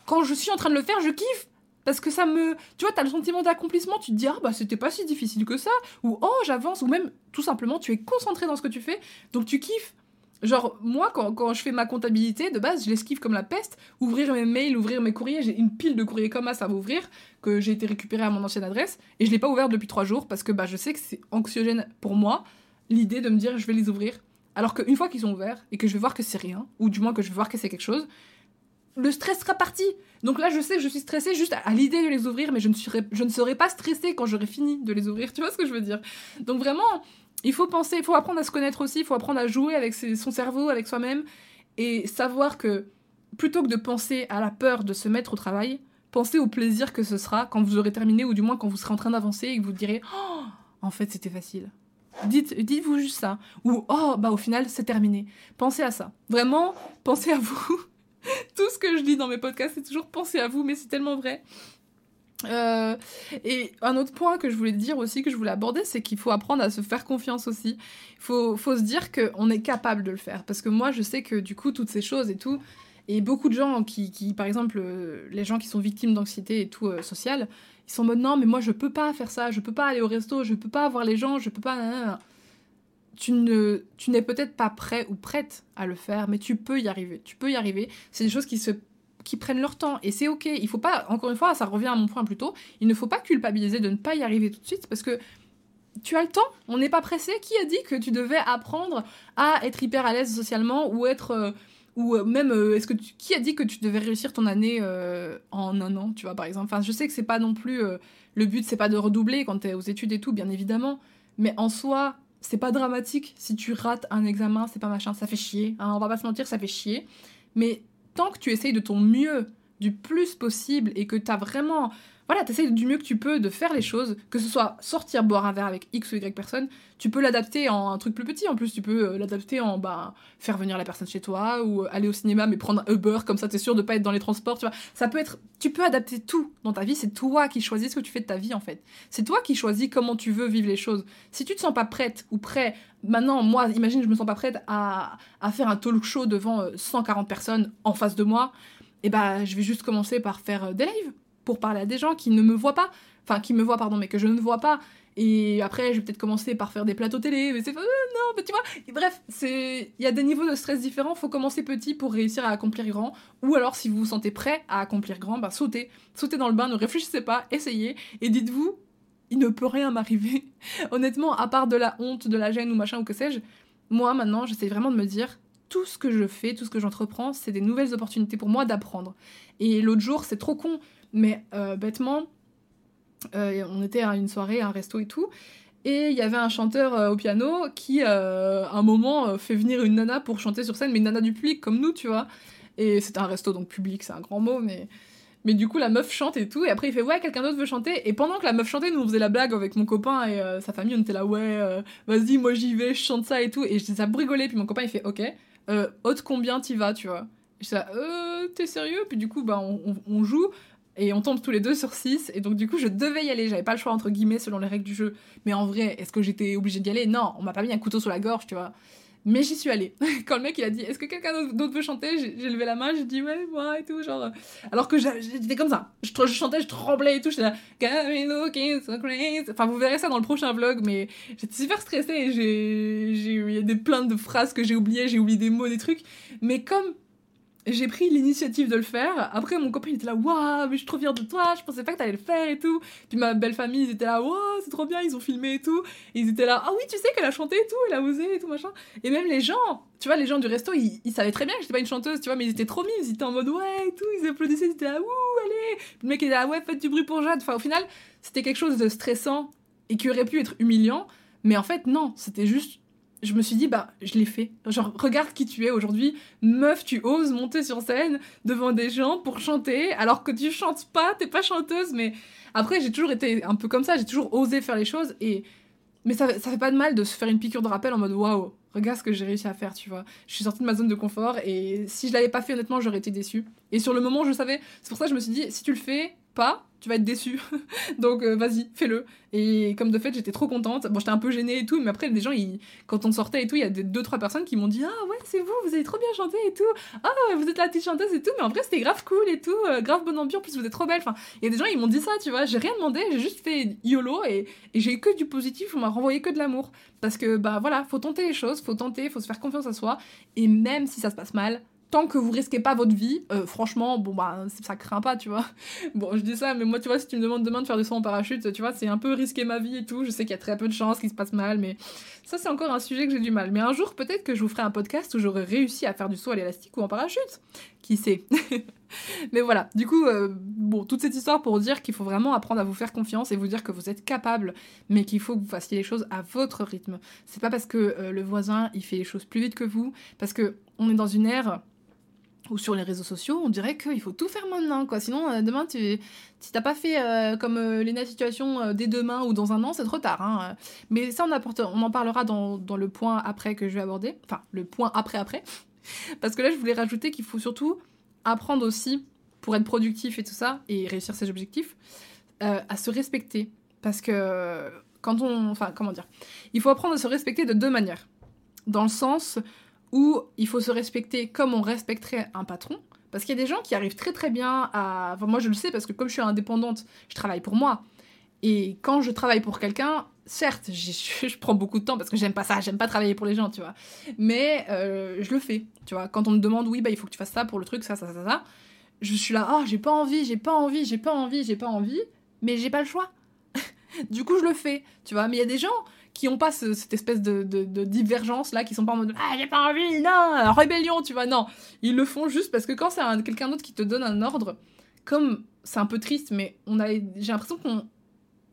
quand je suis en train de le faire, je kiffe. Parce que ça me. Tu vois, t'as le sentiment d'accomplissement, tu te dis, ah bah c'était pas si difficile que ça, ou oh j'avance, ou même tout simplement tu es concentré dans ce que tu fais, donc tu kiffes. Genre, moi, quand, je fais ma comptabilité, de base, je l'esquive comme la peste. Ouvrir mes mails, ouvrir mes courriers, j'ai une pile de courriers comme ça à ouvrir, que j'ai été récupéré à mon ancienne adresse, et je l'ai pas ouvert depuis trois jours, parce que bah, je sais que c'est anxiogène pour moi, l'idée de me dire je vais les ouvrir. Alors qu'une fois qu'ils sont ouverts, et que je vais voir que c'est rien, ou du moins que je vais voir que c'est quelque chose, le stress sera parti. Donc là, je sais que je suis stressée juste à, l'idée de les ouvrir, mais je ne, serai, je ne serai pas stressée quand j'aurai fini de les ouvrir. (laughs) Tu vois ce que je veux dire? Donc vraiment, il faut penser, il faut apprendre à se connaître aussi, il faut apprendre à jouer avec son cerveau, avec soi-même, et savoir que plutôt que de penser à la peur de se mettre au travail, pensez au plaisir que ce sera quand vous aurez terminé, ou du moins quand vous serez en train d'avancer et que vous direz oh, en fait c'était facile. Dites, dites-vous juste ça. Ou oh bah au final c'est terminé. Pensez à ça. Vraiment, pensez à vous. (laughs) Tout ce que je dis dans mes podcasts, c'est toujours penser à vous, mais c'est tellement vrai. Euh, et un autre point que je voulais dire aussi, que je voulais aborder, c'est qu'il faut apprendre à se faire confiance aussi. Il faut, faut se dire qu'on est capable de le faire. Parce que moi, je sais que du coup, toutes ces choses et tout, et beaucoup de gens qui, qui par exemple, euh, les gens qui sont victimes d'anxiété et tout euh, social, ils sont en mode non, mais moi je peux pas faire ça, je peux pas aller au resto, je peux pas voir les gens, je peux pas. Tu ne, tu n'es peut-être pas prêt ou prête à le faire, mais tu peux y arriver. Tu peux y arriver. C'est des choses qui se qui prennent leur temps et c'est ok. Il faut pas, encore une fois, ça revient à mon point plus tôt, il ne faut pas culpabiliser de ne pas y arriver tout de suite parce que tu as le temps, on n'est pas pressé. Qui a dit que tu devais apprendre à être hyper à l'aise socialement ou être. Euh, ou euh, même, euh, est-ce que qui a dit que tu devais réussir ton année en un an, tu vois, par exemple? Enfin, je sais que c'est pas non plus. le but, c'est pas de redoubler quand tu es aux études et tout, bien évidemment. Mais en soi, c'est pas dramatique. Si tu rates un examen, c'est pas machin, ça fait chier. Hein, on va pas se mentir, ça fait chier. Mais tant que tu essayes de ton mieux, du plus possible, et que tu as vraiment voilà, t'essayes du mieux que tu peux de faire les choses, que ce soit sortir boire un verre avec X ou Y personne, tu peux l'adapter en un truc plus petit, en plus tu peux euh, l'adapter en bah, faire venir la personne chez toi, ou euh, aller au cinéma mais prendre un Uber, comme ça t'es sûr de pas être dans les transports, tu vois. Ça peut être, tu peux adapter tout dans ta vie, c'est toi qui choisis ce que tu fais de ta vie en fait. C'est toi qui choisis comment tu veux vivre les choses. Si tu te sens pas prête ou prêt, maintenant moi, imagine je me sens pas prête à, à faire un talk show devant 140 euh, personnes en face de moi, et bah je vais juste commencer par faire des lives pour parler à des gens qui ne me voient pas, enfin qui me voient pardon, mais que je ne vois pas. Et après, je vais peut-être commencer par faire des plateaux télé, mais c'est euh, non, mais tu vois. bref, c'est il y a des niveaux de stress différents. Faut commencer petit pour réussir à accomplir grand. Ou alors, si vous vous sentez prêt à accomplir grand, bah sautez, sautez dans le bain, ne réfléchissez pas, essayez et dites-vous il ne peut rien m'arriver. (laughs) Honnêtement, à part de la honte, de la gêne ou machin ou que sais-je, moi maintenant, j'essaie vraiment de me dire, tout ce que je fais, tout ce que j'entreprends, c'est des nouvelles opportunités pour moi d'apprendre. Et l'autre jour, c'est trop con, mais euh, bêtement, euh, on était à une soirée, à un resto et tout, et il y avait un chanteur euh, au piano qui, à un moment, fait venir une nana pour chanter sur scène, mais une nana du public, comme nous, tu vois. Et c'était un resto, donc public, c'est un grand mot, mais mais du coup, la meuf chante et tout. Et après, il fait Ouais, quelqu'un d'autre veut chanter. Et pendant que la meuf chantait, nous on faisait la blague avec mon copain et sa famille. On était là Ouais, vas-y, moi j'y vais, je chante ça et tout. Et je ça rigoler. Puis mon copain, il fait Ok, euh, haute combien t'y vas, tu vois. Je dis Euh, t'es sérieux? Puis du coup, bah, on, joue. Et on tombe tous les deux sur 6. Et donc, du coup, je devais y aller. J'avais pas le choix, entre guillemets, selon les règles du jeu. Mais en vrai, est-ce que j'étais obligée d'y aller? Non, on m'a pas mis un couteau sur la gorge, tu vois. Mais j'y suis allée. (laughs) Quand le mec il a dit Est-ce que quelqu'un d'autre veut chanter? J'ai levé la main, j'ai dit Ouais, moi et tout. Genre... Euh. Alors que j'étais comme ça. Je, je, chantais, je tremblais et tout. J'étais là Enfin, vous verrez ça dans le prochain vlog, mais j'étais super stressée et j'ai eu des plein de phrases que j'ai oubliées, j'ai oublié des mots, des trucs. Mais comme j'ai pris l'initiative de le faire. Après, mon copain était là, waouh, mais je suis trop fière de toi, je pensais pas que t'allais le faire et tout. Puis ma belle famille, ils étaient là, waouh, c'est trop bien, ils ont filmé et tout. Ils étaient là, ah oui, tu sais qu'elle a chanté et tout, elle a osé et tout, machin. Et même les gens, tu vois, les gens du resto, ils, savaient très bien que j'étais pas une chanteuse, tu vois, mais ils étaient trop mis, ils étaient en mode, ouais, et tout, ils applaudissaient, ils étaient là, wouh, allez. le mec il était là, ouais, faites du bruit pour Jade. Enfin, au final, c'était quelque chose de stressant et qui aurait pu être humiliant. Mais en fait, non, c'était juste je me suis dit, bah, je l'ai fait. Genre, regarde qui tu es aujourd'hui. Meuf, tu oses monter sur scène devant des gens pour chanter, alors que tu chantes pas, t'es pas chanteuse, mais après, j'ai toujours été un peu comme ça, j'ai toujours osé faire les choses, et. Mais ça, ça fait pas de mal de se faire une piqûre de rappel en mode waouh, regarde ce que j'ai réussi à faire, tu vois. Je suis sortie de ma zone de confort, et si je l'avais pas fait, honnêtement, j'aurais été déçue. Et sur le moment, je savais. C'est pour ça que je me suis dit, si tu le fais pas, tu vas être déçu. (laughs) Donc euh, vas-y, fais-le. Et comme de fait, j'étais trop contente. Bon, j'étais un peu gênée et tout, mais après, les gens, quand on sortait et tout, il y a deux, trois personnes qui m'ont dit Ah ouais, c'est vous, vous avez trop bien chanté et tout. Ah, vous êtes la petite chanteuse et tout, mais en vrai, c'était grave cool et tout, euh, grave bonne ambiance, en plus, vous êtes trop belle. Enfin, il y a des gens, ils m'ont dit ça, tu vois. J'ai rien demandé, j'ai juste fait YOLO et, et j'ai eu que du positif, on m'a renvoyé que de l'amour. Parce que, bah voilà, faut tenter les choses, faut tenter, faut se faire confiance à soi. Et même si ça se passe mal, tant que vous risquez pas votre vie, euh, franchement, bon bah ça craint pas, tu vois. (laughs) Bon, je dis ça, mais moi, tu vois, si tu me demandes demain de faire du saut en parachute, tu vois, c'est un peu risquer ma vie et tout. Je sais qu'il y a très peu de chances qu'il se passe mal, mais ça, c'est encore un sujet que j'ai du mal. Mais un jour, peut-être que je vous ferai un podcast où j'aurai réussi à faire du saut à l'élastique ou en parachute. Qui sait (laughs) Mais voilà, du coup, euh, bon, toute cette histoire pour dire qu'il faut vraiment apprendre à vous faire confiance et vous dire que vous êtes capable, mais qu'il faut que vous fassiez les choses à votre rythme. C'est pas parce que euh, le voisin, il fait les choses plus vite que vous, parce que on est dans une ère ou sur les réseaux sociaux, on dirait qu'il faut tout faire maintenant, quoi. Sinon, euh, demain, tu, si t'as pas fait comme euh, les situations dès demain ou dans un an, c'est trop tard. Hein. Mais ça, on, apporte, on en parlera dans, dans, le point après que je vais aborder. Enfin, le point après-après. (laughs) Parce que là, je voulais rajouter qu'il faut surtout apprendre aussi, pour être productif et tout ça, et réussir ses objectifs, à se respecter. Parce que quand on... Enfin, comment dire Il faut apprendre à se respecter de deux manières. Dans le sens où il faut se respecter comme on respecterait un patron. Parce qu'il y a des gens qui arrivent très très bien à... Enfin, moi je le sais parce que comme je suis indépendante, je travaille pour moi. Et quand je travaille pour quelqu'un, certes, (laughs) je prends beaucoup de temps parce que j'aime pas ça, j'aime pas travailler pour les gens, tu vois. Mais euh, je le fais, tu vois. Quand on me demande, oui, bah il faut que tu fasses ça pour le truc, ça, ça, ça, ça, je suis là, oh, j'ai pas envie, j'ai pas envie, j'ai pas envie, j'ai pas envie, mais j'ai pas le choix. (laughs) du coup, je le fais, tu vois. Mais il y a des gens, qui ont pas cette espèce de, divergence là, qui sont pas en mode ah j'ai pas envie, non, rébellion, tu vois, non. Ils le font juste parce que quand c'est quelqu'un d'autre qui te donne un ordre, comme c'est un peu triste, mais on a, j'ai l'impression qu'on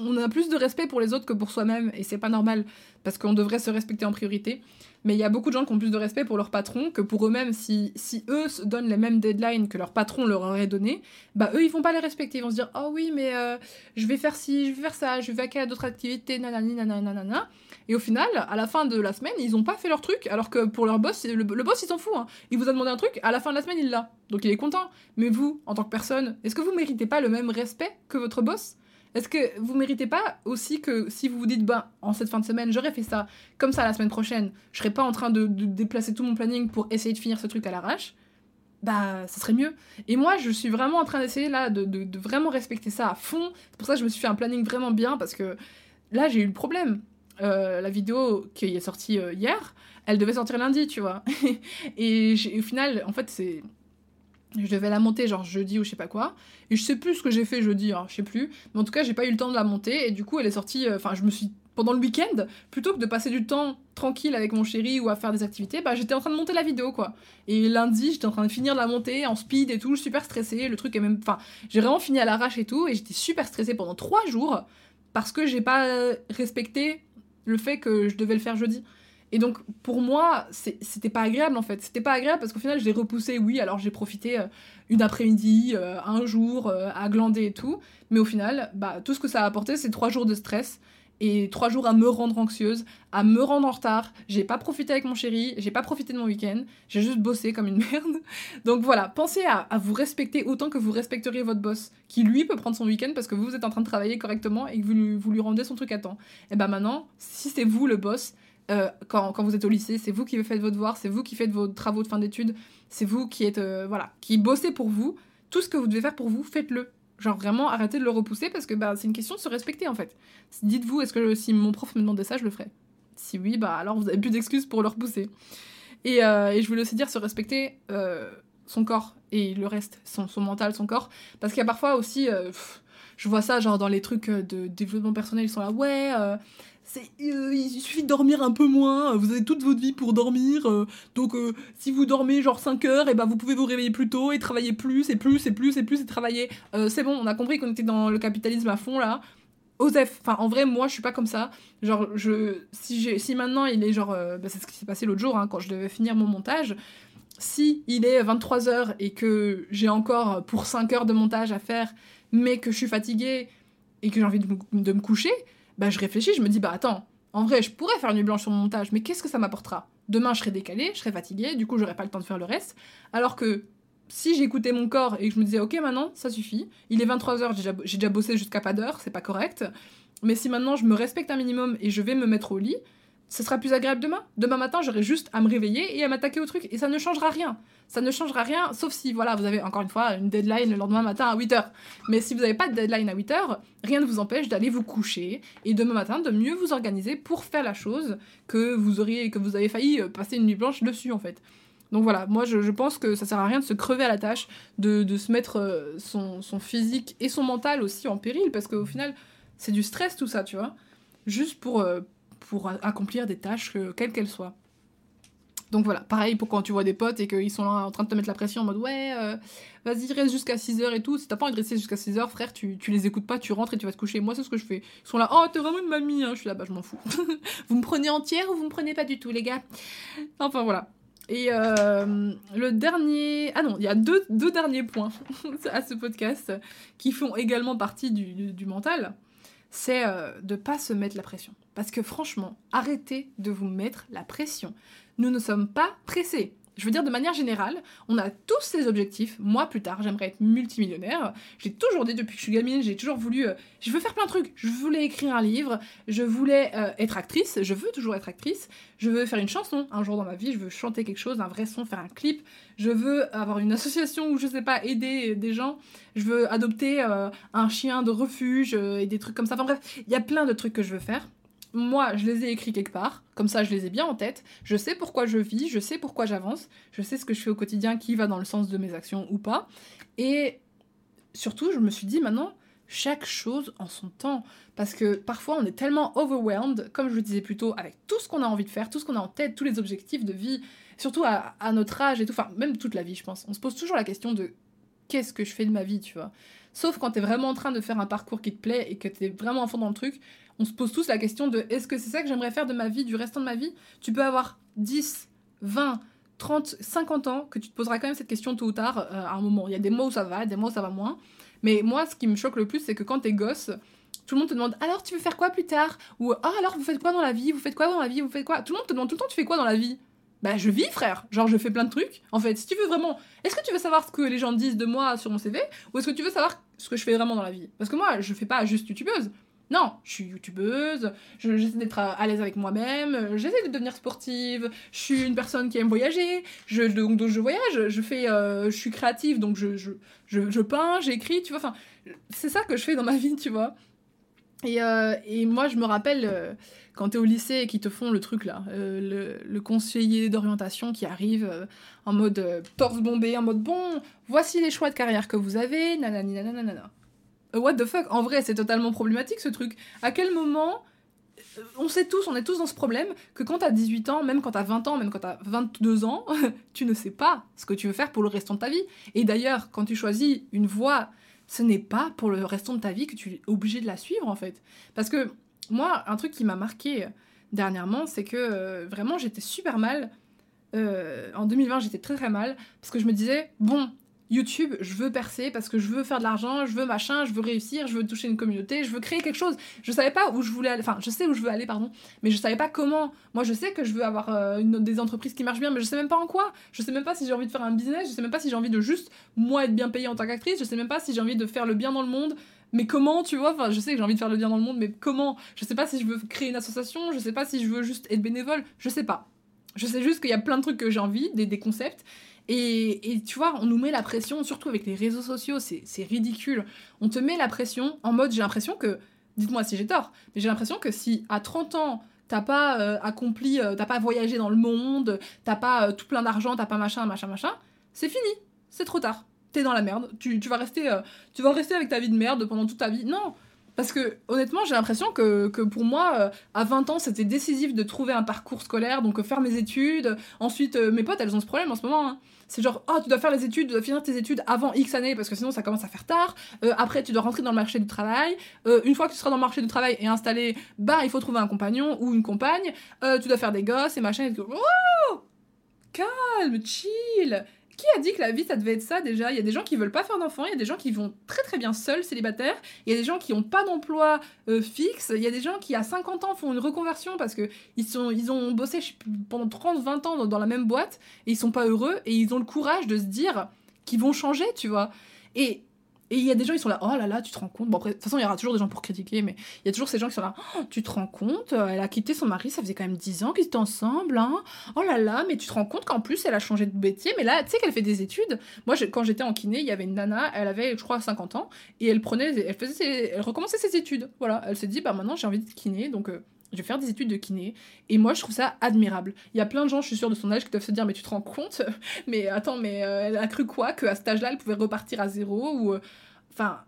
on a plus de respect pour les autres que pour soi-même, et c'est pas normal, parce qu'on devrait se respecter en priorité. Mais il y a beaucoup de gens qui ont plus de respect pour leur patron que pour eux-mêmes. Si, eux se donnent les mêmes deadlines que leur patron leur aurait donné, bah eux, ils vont pas les respecter. Ils vont se dire Oh oui, mais euh, je vais faire ci, je vais faire ça, je vais vaquer à d'autres activités, nanani, nanana. Et au final, à la fin de la semaine, ils ont pas fait leur truc, alors que pour leur boss, le, boss, il s'en fout. Hein. Il vous a demandé un truc, à la fin de la semaine, il l'a. Donc il est content. Mais vous, en tant que personne, est-ce que vous méritez pas le même respect que votre boss? Est-ce que vous méritez pas aussi que si vous vous dites, bah, en cette fin de semaine, j'aurais fait ça comme ça la semaine prochaine, je serais pas en train de, déplacer tout mon planning pour essayer de finir ce truc à l'arrache, bah, ça serait mieux. Et moi, je suis vraiment en train d'essayer là de, vraiment respecter ça à fond. C'est pour ça que je me suis fait un planning vraiment bien parce que là, j'ai eu le problème. Euh, la vidéo qui est sortie euh, hier, elle devait sortir lundi, tu vois. (laughs) et au final, en fait, c'est Je devais la monter genre jeudi ou je sais pas quoi. Et je sais plus ce que j'ai fait jeudi, hein, je sais plus. Mais en tout cas, j'ai pas eu le temps de la monter. Et du coup, elle est sortie. euh, Enfin, je me suis. Pendant le week-end, plutôt que de passer du temps tranquille avec mon chéri ou à faire des activités, bah j'étais en train de monter la vidéo quoi. Et lundi, j'étais en train de finir de la monter en speed et tout, super stressée. Le truc est même. Enfin, j'ai vraiment fini à l'arrache et tout. Et j'étais super stressée pendant trois jours parce que j'ai pas euh, respecté le fait que je devais le faire jeudi. Et donc, pour moi, c'était pas agréable en fait. C'était pas agréable parce qu'au final, je l'ai repoussé, oui, alors j'ai profité euh, une après-midi, euh, un jour, euh, à glander et tout. Mais au final, bah, tout ce que ça a apporté, c'est trois jours de stress et trois jours à me rendre anxieuse, à me rendre en retard. J'ai pas profité avec mon chéri, j'ai pas profité de mon week-end, j'ai juste bossé comme une (laughs) merde. Donc voilà, pensez à, vous respecter autant que vous respecteriez votre boss, qui lui peut prendre son week-end parce que vous, vous êtes en train de travailler correctement et que vous lui, vous lui rendez son truc à temps. Et ben maintenant, si c'est vous le boss, euh, quand, vous êtes au lycée, c'est vous qui faites vos devoirs, c'est vous qui faites vos travaux de fin d'études, c'est vous qui êtes, euh, voilà, qui bossez pour vous. Tout ce que vous devez faire pour vous, faites-le. Genre vraiment, arrêtez de le repousser parce que bah, c'est une question de se respecter en fait. Dites-vous, est-ce que si mon prof me demandait ça, je le ferais? Si oui, bah alors vous avez plus d'excuses pour le repousser. Et, euh, et je voulais aussi dire se respecter son corps et le reste, son, mental, son corps. Parce qu'il y a parfois aussi, je vois ça genre dans les trucs de développement personnel, ils sont là, ouais, euh, il suffit de dormir un peu moins, vous avez toute votre vie pour dormir, euh, donc euh, si vous dormez genre 5 heures, et ben vous pouvez vous réveiller plus tôt et travailler plus et plus et plus et plus et travailler. C'est bon, on a compris qu'on était dans le capitalisme à fond là. Osef, enfin en vrai moi je suis pas comme ça. Genre je si si maintenant il est genre bah, c'est ce qui s'est passé l'autre jour hein, quand je devais finir mon montage. Si il est 23h et que j'ai encore pour 5 heures de montage à faire mais que je suis fatiguée et que j'ai envie de, de me coucher, bah je réfléchis, je me dis bah attends, en vrai je pourrais faire nuit blanche sur mon montage mais qu'est-ce que ça m'apportera? Demain je serai décalée, je serai fatiguée, du coup j'aurai pas le temps de faire le reste. Alors que si j'écoutais mon corps et que je me disais ok maintenant ça suffit, il est 23h, j'ai déjà, j'ai déjà bossé jusqu'à pas d'heure, c'est pas correct. Mais si maintenant je me respecte un minimum et je vais me mettre au lit, ce sera plus agréable demain. Demain matin, j'aurai juste à me réveiller et à m'attaquer au truc. Et ça ne changera rien. Ça ne changera rien, sauf si, voilà, vous avez encore une fois une deadline le lendemain matin à 8h. Mais si vous n'avez pas de deadline à 8h, rien ne vous empêche d'aller vous coucher et demain matin de mieux vous organiser pour faire la chose que vous auriez, que vous avez failli euh, passer une nuit blanche dessus, en fait. Donc voilà, moi je, pense que ça sert à rien de se crever à la tâche, de, de se mettre euh, son, son physique et son mental aussi en péril, parce qu'au final, c'est du stress tout ça, tu vois. Juste pour, euh, pour accomplir des tâches, quelles qu'elles soient. Donc voilà, pareil pour quand tu vois des potes et qu'ils sont là en train de te mettre la pression en mode ouais, euh, vas-y, reste jusqu'à 6h et tout. Si t'as pas envie de rester jusqu'à 6h, frère, tu, tu les écoutes pas, tu rentres et tu vas te coucher. Moi, c'est ce que je fais. Ils sont là, oh, t'es vraiment une mamie, hein. Je suis là, bah, je m'en fous. (laughs) vous me prenez entière ou vous me prenez pas du tout, les gars? Enfin voilà. Et euh, le dernier. Ah non, il y a deux, deux derniers points (laughs) à ce podcast qui font également partie du- du mental. C'est euh, de pas se mettre la pression. Parce que franchement, arrêtez de vous mettre la pression. Nous ne sommes pas pressés. Je veux dire, de manière générale, on a tous ces objectifs. Moi, plus tard, j'aimerais être multimillionnaire. J'ai toujours dit depuis que je suis gamine, j'ai toujours voulu. euh, je veux faire plein de trucs. Je voulais écrire un livre, je voulais euh, être actrice, je veux toujours être actrice, je veux faire une chanson un jour dans ma vie, je veux chanter quelque chose, un vrai son, faire un clip, je veux avoir une association où je sais pas, aider des gens, je veux adopter euh, un chien de refuge et des trucs comme ça. Enfin bref, il y a plein de trucs que je veux faire. Moi, je les ai écrits quelque part, comme ça je les ai bien en tête, je sais pourquoi je vis, je sais pourquoi j'avance, je sais ce que je fais au quotidien qui va dans le sens de mes actions ou pas. Et surtout, je me suis dit maintenant, chaque chose en son temps. Parce que parfois, on est tellement overwhelmed, comme je le disais plus tôt, avec tout ce qu'on a envie de faire, tout ce qu'on a en tête, tous les objectifs de vie, surtout à, notre âge et tout, enfin, même toute la vie, je pense. On se pose toujours la question de qu'est-ce que je fais de ma vie, tu vois. Sauf quand t'es vraiment en train de faire un parcours qui te plaît et que t'es vraiment à fond dans le truc, on se pose tous la question de est-ce que c'est ça que j'aimerais faire de ma vie, du restant de ma vie? Tu peux avoir 10, 20, 30, 50 ans, que tu te poseras quand même cette question tôt ou tard euh, à un moment. Il y a des mois où ça va, des mois où ça va moins. Mais moi, ce qui me choque le plus, c'est que quand t'es gosse, tout le monde te demande alors tu veux faire quoi plus tard? Ou ah alors vous faites quoi dans la vie? Vous faites quoi dans la vie? Vous faites quoi? Tout le monde te demande tout le temps tu fais quoi dans la vie? Bah je vis frère, genre je fais plein de trucs. En fait, si tu veux vraiment, est-ce que tu veux savoir ce que les gens disent de moi sur mon CV ou est-ce que tu veux savoir ce que je fais vraiment dans la vie? Parce que moi, je fais pas juste youtubeuse. Non, je suis youtubeuse, je- j'essaie d'être à, l'aise avec moi-même, j'essaie de devenir sportive, je suis une personne qui aime voyager, donc, je voyage, je fais, euh, je suis créative, donc je, je, je, je peins, j'écris, tu vois, enfin, c'est ça que je fais dans ma vie, tu vois. Et, euh, et moi, je me rappelle, euh, quand t'es au lycée et qu'ils te font le truc là, euh, le, le conseiller d'orientation qui arrive en mode torse bombé, en mode bon, voici les choix de carrière que vous avez, nanani nanana. Euh, what the fuck En vrai, c'est totalement problématique ce truc. À quel moment euh, on sait tous, on est tous dans ce problème, que quand t'as 18 ans, même quand t'as 20 ans, même quand t'as 22 ans, (laughs) tu ne sais pas ce que tu veux faire pour le restant de ta vie. Et d'ailleurs, quand tu choisis une voie, ce n'est pas pour le restant de ta vie que tu es obligé de la suivre en fait. Parce que moi, un truc qui m'a marqué dernièrement, c'est que euh, vraiment j'étais super mal. Euh, en 2020, j'étais très très mal parce que je me disais, bon, YouTube, je veux percer parce que je veux faire de l'argent, je veux machin, je veux réussir, je veux toucher une communauté, je veux créer quelque chose. Je savais pas où je voulais aller, enfin, je sais où je veux aller, pardon, mais je savais pas comment. Moi, je sais que je veux avoir euh, des entreprises qui marchent bien, mais je sais même pas en quoi. Je sais même pas si j'ai envie de faire un business, je sais même pas si j'ai envie de juste, moi, être bien payée en tant qu'actrice, je sais même pas si j'ai envie de faire le bien dans le monde. Mais comment, tu vois Enfin, je sais que j'ai envie de faire le bien dans le monde, mais comment Je sais pas si je veux créer une association, je sais pas si je veux juste être bénévole, je sais pas. Je sais juste qu'il y a plein de trucs que j'ai envie, des concepts, et, et tu vois, on nous met la pression, surtout avec les réseaux sociaux, c'est ridicule. On te met la pression en mode, j'ai l'impression que, dites-moi si j'ai tort, mais j'ai l'impression que si à 30 ans, t'as pas euh, accompli, euh, t'as pas voyagé dans le monde, t'as pas euh, tout plein d'argent, t'as pas machin, machin, machin, c'est fini, c'est trop tard. T'es dans la merde, tu, tu vas rester, tu vas rester avec ta vie de merde pendant toute ta vie. Non, parce que honnêtement, j'ai l'impression que, pour moi, euh, à 20 ans, c'était décisif de trouver un parcours scolaire, donc euh, faire mes études. Ensuite, euh, mes potes, elles ont ce problème en ce moment. hein. C'est genre, oh, tu dois faire les études, tu dois finir tes études avant X années, parce que sinon ça commence à faire tard. Après, tu dois rentrer dans le marché du travail. Une fois que tu seras dans le marché du travail et installé, bah, il faut trouver un compagnon ou une compagne. Tu dois faire des gosses et machin. Et. Oh Calme, chill qui a dit que la vie ça devait être ça déjà? Il y a des gens qui veulent pas faire d'enfants, il y a des gens qui vont très très bien seuls, célibataires, il y a des gens qui ont pas d'emploi euh, fixe, il y a des gens qui à 50 ans font une reconversion parce que ils, sont, ont bossé pendant 30-20 ans dans, dans la même boîte et ils sont pas heureux et ils ont le courage de se dire qu'ils vont changer, tu vois. Et et il y a des gens, ils sont là, oh là là, tu te rends compte. Bon, de toute façon, il y aura toujours des gens pour critiquer, mais il y a toujours ces gens qui sont là, oh, tu te rends compte, euh, elle a quitté son mari, ça faisait quand même 10 ans qu'ils étaient ensemble, hein. Oh là là, mais tu te rends compte qu'en plus, elle a changé de métier, mais là, tu sais qu'elle fait des études. Moi, quand j'étais en kiné, il y avait une nana, elle avait, je crois, 50 ans, et elle prenait, elle faisait, elle recommençait ses études. Voilà, elle s'est dit, bah maintenant, j'ai envie d'être kiné, donc. euh, je vais faire des études de kiné. Et moi, je trouve ça admirable. Il y a plein de gens, je suis sûre, de son âge qui doivent se dire Mais tu te rends compte? Mais attends, mais euh, elle a cru quoi Qu'à cet âge-là, elle pouvait repartir à zéro Ou. euh, Enfin,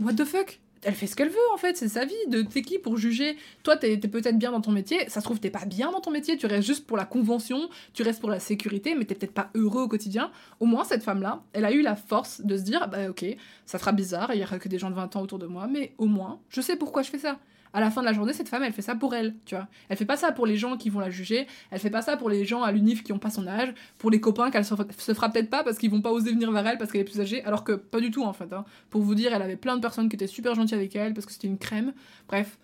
what the fuck? Elle fait ce qu'elle veut en fait, c'est sa vie. De t'es qui pour juger? Toi, t'es t'es peut-être bien dans ton métier. Ça se trouve, t'es pas bien dans ton métier. Tu restes juste pour la convention, tu restes pour la sécurité, mais t'es peut-être pas heureux au quotidien. Au moins, cette femme-là, elle a eu la force de se dire Bah, ok, ça sera bizarre, il y aura que des gens de 20 ans autour de moi, mais au moins, je sais pourquoi je fais ça. À la fin de la journée, cette femme, elle fait ça pour elle, tu vois. Elle fait pas ça pour les gens qui vont la juger, elle fait pas ça pour les gens à l'UNIF qui ont pas son âge, pour les copains qu'elle se, se fera peut-être pas parce qu'ils vont pas oser venir vers elle parce qu'elle est plus âgée, alors que pas du tout en fait. hein. Pour vous dire, elle avait plein de personnes qui étaient super gentilles avec elle parce que c'était une crème. Bref.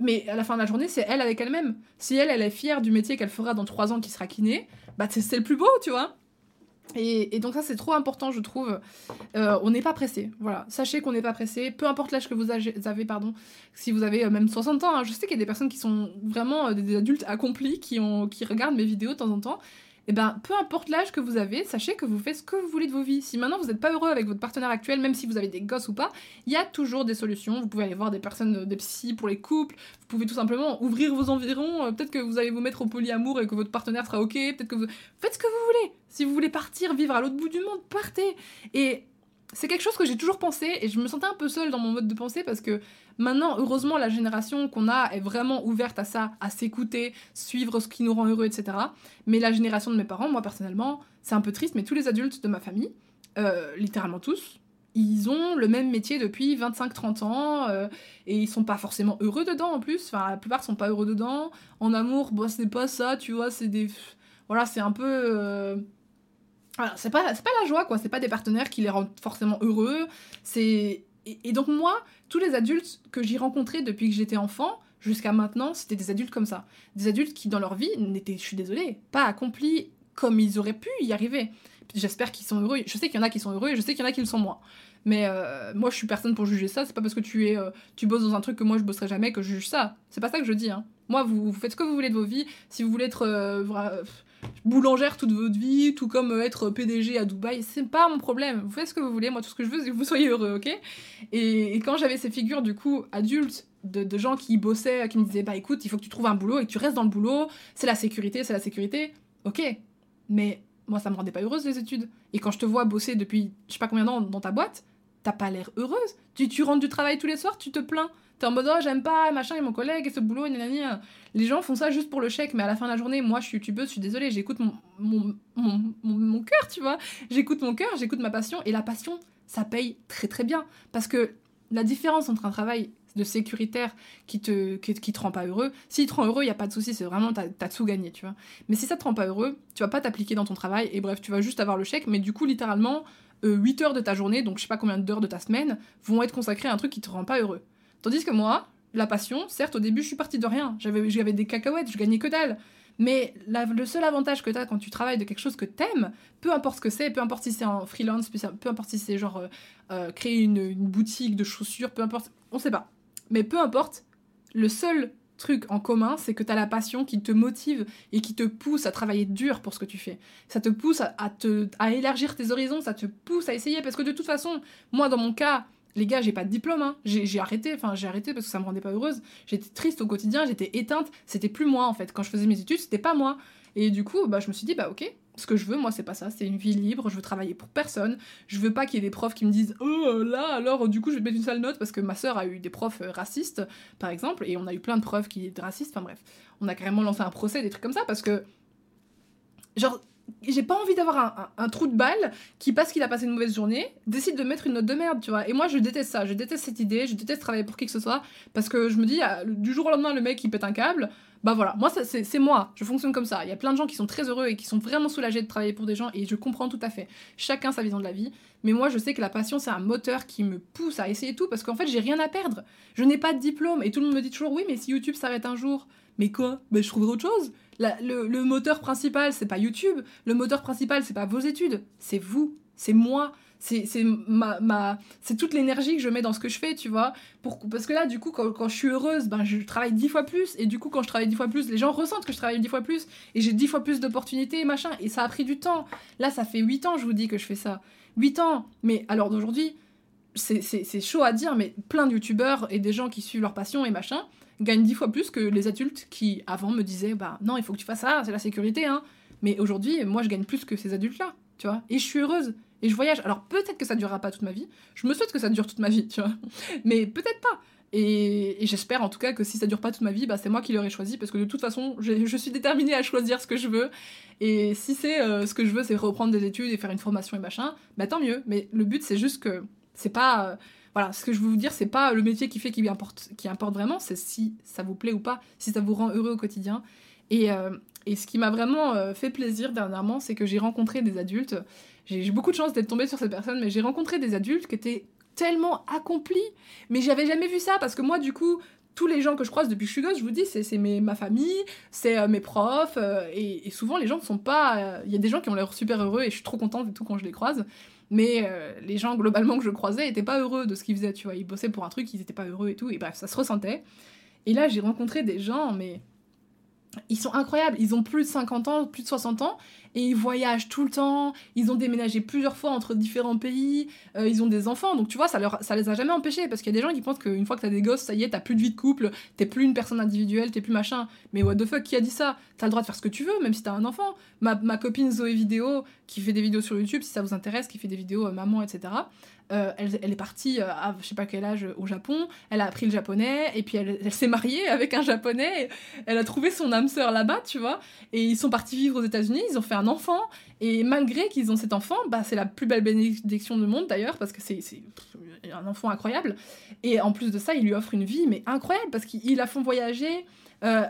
Mais à la fin de la journée, c'est elle avec elle-même. Si elle, elle est fière du métier qu'elle fera dans 3 ans qui sera kiné, bah c'est le plus beau, tu vois. Et, donc ça, c'est trop important, je trouve. Euh, on n'est pas pressé. Voilà. Sachez qu'on n'est pas pressé. Peu importe l'âge que vous avez, pardon. Si vous avez euh, même 60 ans, hein, je sais qu'il y a des personnes qui sont vraiment euh, des, adultes accomplis qui regardent mes vidéos de temps en temps. Et ben, peu importe l'âge que vous avez, sachez que vous faites ce que vous voulez de vos vies. Si maintenant vous n'êtes pas heureux avec votre partenaire actuel, même si vous avez des gosses ou pas, il y a toujours des solutions. Vous pouvez aller voir des personnes, euh, des psys pour les couples. Vous pouvez tout simplement ouvrir vos environs. Euh, Peut-être que vous allez vous mettre au polyamour et que votre partenaire sera ok. Peut-être que vous faites ce que vous voulez. Si vous voulez partir, vivre à l'autre bout du monde, partez. Et c'est quelque chose que j'ai toujours pensé et je me sentais un peu seule dans mon mode de pensée parce que maintenant, heureusement, la génération qu'on a est vraiment ouverte à ça, à s'écouter, suivre ce qui nous rend heureux, etc. Mais la génération de mes parents, moi personnellement, c'est un peu triste, mais tous les adultes de ma famille, euh, littéralement tous, ils ont le même métier depuis 25-30 ans euh, et ils sont pas forcément heureux dedans en plus. Enfin, la plupart sont pas heureux dedans. En amour, bon, c'est pas ça, tu vois, c'est des. Voilà, c'est un peu. euh, voilà, c'est pas, pas la joie, quoi. C'est pas des partenaires qui les rendent forcément heureux. C'est. Et, donc, moi, tous les adultes que j'ai rencontrés depuis que j'étais enfant, jusqu'à maintenant, c'était des adultes comme ça. Des adultes qui, dans leur vie, n'étaient, je suis désolée, pas accomplis comme ils auraient pu y arriver. J'espère qu'ils sont heureux. Je sais qu'il y en a qui sont heureux et je sais qu'il y en a qui le sont moins. Mais euh, moi, je suis personne pour juger ça. C'est pas parce que tu es, euh, tu bosses dans un truc que moi je bosserai jamais que je juge ça. C'est pas ça que je dis. Hein. Moi, vous, faites ce que vous voulez de vos vies. Si vous voulez être, euh, boulangère toute votre vie, tout comme être PDG à Dubaï, c'est pas mon problème. Vous faites ce que vous voulez, moi tout ce que je veux c'est que vous soyez heureux, ok? Et, quand j'avais ces figures du coup adultes de, gens qui bossaient, qui me disaient bah écoute, il faut que tu trouves un boulot et que tu restes dans le boulot, c'est la sécurité, c'est la sécurité, ok. Mais moi ça me rendait pas heureuse les études. Et quand je te vois bosser depuis je sais pas combien d'années dans ta boîte, t'as pas l'air heureuse. Tu, rentres du travail tous les soirs, tu te plains. T'es en mode, oh, j'aime pas, machin, et mon collègue, et ce boulot, et Les gens font ça juste pour le chèque, mais à la fin de la journée, moi, je suis youtubeuse, je suis désolée, j'écoute mon, mon, mon, cœur, tu vois. J'écoute mon cœur, j'écoute ma passion, et la passion, ça paye très très bien. Parce que la différence entre un travail de sécuritaire qui te, qui, te rend pas heureux, s'il te rend heureux, il y a pas de souci, c'est vraiment, t'as as tout gagné, tu vois. Mais si ça te rend pas heureux, tu vas pas t'appliquer dans ton travail, et bref, tu vas juste avoir le chèque, mais du coup, littéralement, 8 euh, heures de ta journée, donc je sais pas combien d'heures de ta semaine, vont être consacrées à un truc qui te rend pas heureux. Tandis que moi, la passion, certes, au début, je suis partie de rien. J'avais, j'avais des cacahuètes, je gagnais que dalle. Mais le seul avantage que tu as quand tu travailles de quelque chose que t'aimes, peu importe ce que c'est, peu importe si c'est en freelance, peu importe si c'est genre euh, euh, créer une, une, boutique de chaussures, peu importe, on sait pas. Mais peu importe, le seul truc en commun, c'est que tu as la passion qui te motive et qui te pousse à travailler dur pour ce que tu fais. Ça te pousse à, te, à élargir tes horizons, ça te pousse à essayer. Parce que de toute façon, moi, dans mon cas, les gars, j'ai pas de diplôme, hein. j'ai arrêté, enfin j'ai arrêté parce que ça me rendait pas heureuse. J'étais triste au quotidien, j'étais éteinte, c'était plus moi en fait. Quand je faisais mes études, c'était pas moi. Et du coup, bah, je me suis dit, bah ok, ce que je veux, moi, c'est pas ça, c'est une vie libre, je veux travailler pour personne, je veux pas qu'il y ait des profs qui me disent Oh là, alors du coup, je vais mettre une sale note parce que ma sœur a eu des profs euh, racistes, par exemple, et on a eu plein de preuves qui étaient racistes, enfin bref, on a carrément lancé un procès, des trucs comme ça, parce que, genre, j'ai pas envie d'avoir un, trou de balle qui, parce qu'il a passé une mauvaise journée, décide de mettre une note de merde, tu vois. Et moi, je déteste ça, je déteste cette idée, je déteste travailler pour qui que ce soit, parce que je me dis, ah, du jour au lendemain, le mec, il pète un câble, bah voilà, moi, c'est moi, je fonctionne comme ça. Il y a plein de gens qui sont très heureux et qui sont vraiment soulagés de travailler pour des gens, et je comprends tout à fait. Chacun sa vision de la vie, mais moi, je sais que la passion, c'est un moteur qui me pousse à essayer tout, parce qu'en fait, j'ai rien à perdre. Je n'ai pas de diplôme, et tout le monde me dit toujours, oui, mais si YouTube s'arrête un jour, mais quoi? Ben je trouverai autre chose le, moteur principal, c'est pas YouTube. Le moteur principal, c'est pas vos études. C'est vous. C'est moi. C'est toute l'énergie que je mets dans ce que je fais, tu vois. Pour, parce que là, du coup, quand, je suis heureuse, ben, je travaille dix fois plus. Et du coup, quand je travaille dix fois plus, les gens ressentent que je travaille dix fois plus. Et j'ai dix fois plus d'opportunités, machin. Et ça a pris du temps. Là, ça fait huit ans, je vous dis, que je fais ça. Huit ans. Mais alors d'aujourd'hui, c'est chaud à dire, mais plein de youtubeurs et des gens qui suivent leur passion et machin gagnent dix fois plus que les adultes qui avant me disaient bah non il faut que tu fasses ça c'est la sécurité hein. Mais aujourd'hui moi je gagne plus que ces adultes là tu vois. Et je suis heureuse. Et je voyage. Alors peut-être que ça durera pas toute ma vie. Je me souhaite que ça dure toute ma vie tu vois. (laughs) Mais peut-être pas. Et, j'espère en tout cas que si ça dure pas toute ma vie, bah, c'est moi qui l'aurai choisi parce que de toute façon, je, suis déterminée à choisir ce que je veux. Et si c'est euh, ce que je veux, c'est reprendre des études et faire une formation et machin, bah tant mieux. Mais le but, c'est juste que c'est pas. Euh, voilà, ce que je veux vous dire, c'est pas le métier qui fait qui importe, qui importe vraiment, c'est si ça vous plaît ou pas, si ça vous rend heureux au quotidien. Et, euh, et ce qui m'a vraiment euh, fait plaisir dernièrement, c'est que j'ai rencontré des adultes. J'ai beaucoup de chance d'être tombée sur ces personnes, mais j'ai rencontré des adultes qui étaient tellement accomplis. Mais j'avais jamais vu ça parce que moi, du coup, tous les gens que je croise depuis que je suis gosse, je vous dis, c'est ma famille, c'est mes profs, et, et, souvent les gens ne sont pas. Il y a des gens qui ont l'air super heureux et je suis trop contente et tout quand je les croise. Mais euh, les gens globalement que je croisais étaient pas heureux de ce qu'ils faisaient, tu vois. Ils bossaient pour un truc, ils étaient pas heureux et tout. Et bref, ça se ressentait. Et là, j'ai rencontré des gens, mais ils sont incroyables. Ils ont plus de 50 ans, plus de 60 ans, et ils voyagent tout le temps. Ils ont déménagé plusieurs fois entre différents pays. Euh, ils ont des enfants, donc tu vois, ça, leur, les a jamais empêchés. Parce qu'il y a des gens qui pensent qu'une fois que t'as des gosses, ça y est, t'as plus de vie de couple, t'es plus une personne individuelle, t'es plus machin. Mais what the fuck, qui a dit ça? T'as le droit de faire ce que tu veux, même si t'as un enfant. Ma, ma copine Zoé Vidéo, qui fait des vidéos sur YouTube, si ça vous intéresse, qui fait des vidéos euh, maman, etc. Euh, elle, est partie euh, à je sais pas quel âge au Japon, elle a appris le japonais, et puis elle, s'est mariée (laughs) avec un japonais, elle a trouvé son âme sœur là-bas, tu vois, et ils sont partis vivre aux États-Unis, ils ont fait un enfant, et malgré qu'ils ont cet enfant, bah, c'est la plus belle bénédiction du monde d'ailleurs, parce que c'est un enfant incroyable, et en plus de ça, il lui offre une vie, mais incroyable, parce qu'ils la font voyager. Euh,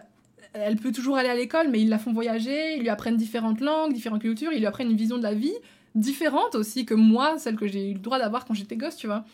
elle peut toujours aller à l'école, mais ils la font voyager, ils lui apprennent différentes langues, différentes cultures, ils lui apprennent une vision de la vie différente aussi que moi, celle que j'ai eu le droit d'avoir quand j'étais gosse, tu vois.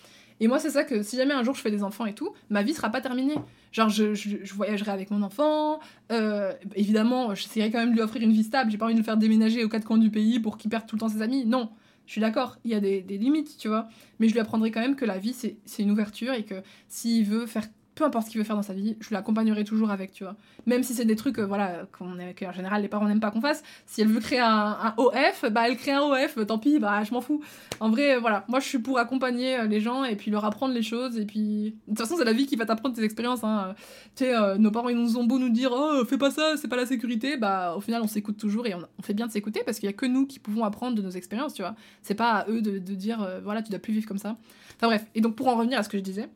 Et moi, c'est ça que si jamais un jour je fais des enfants et tout, ma vie sera pas terminée. Genre, je, je, voyagerai avec mon enfant. Euh, évidemment, j'essaierai quand même de lui offrir une vie stable. J'ai pas envie de le faire déménager aux quatre coins du pays pour qu'il perde tout le temps ses amis. Non, je suis d'accord, il y a des, des, limites, tu vois. Mais je lui apprendrai quand même que la vie, c'est une ouverture et que s'il veut faire peu importe ce qu'il veut faire dans sa vie, je l'accompagnerai toujours avec, tu vois. Même si c'est des trucs, euh, voilà, qu'on qu'en général les parents n'aiment pas qu'on fasse. Si elle veut créer un, OF, bah elle crée un OF, tant pis, bah je m'en fous. En vrai, euh, voilà, moi je suis pour accompagner les gens et puis leur apprendre les choses. Et puis, de toute façon, c'est la vie qui va t'apprendre tes expériences. Hein. Tu sais, nos parents ils nous ont beau nous dire, oh, fais pas ça, c'est pas la sécurité, bah au final on s'écoute toujours et on, fait bien de s'écouter parce qu'il y a que nous qui pouvons apprendre de nos expériences, tu vois. C'est pas à eux de, de dire, voilà, tu dois plus vivre comme ça. Enfin bref, et donc pour en revenir à ce que je disais,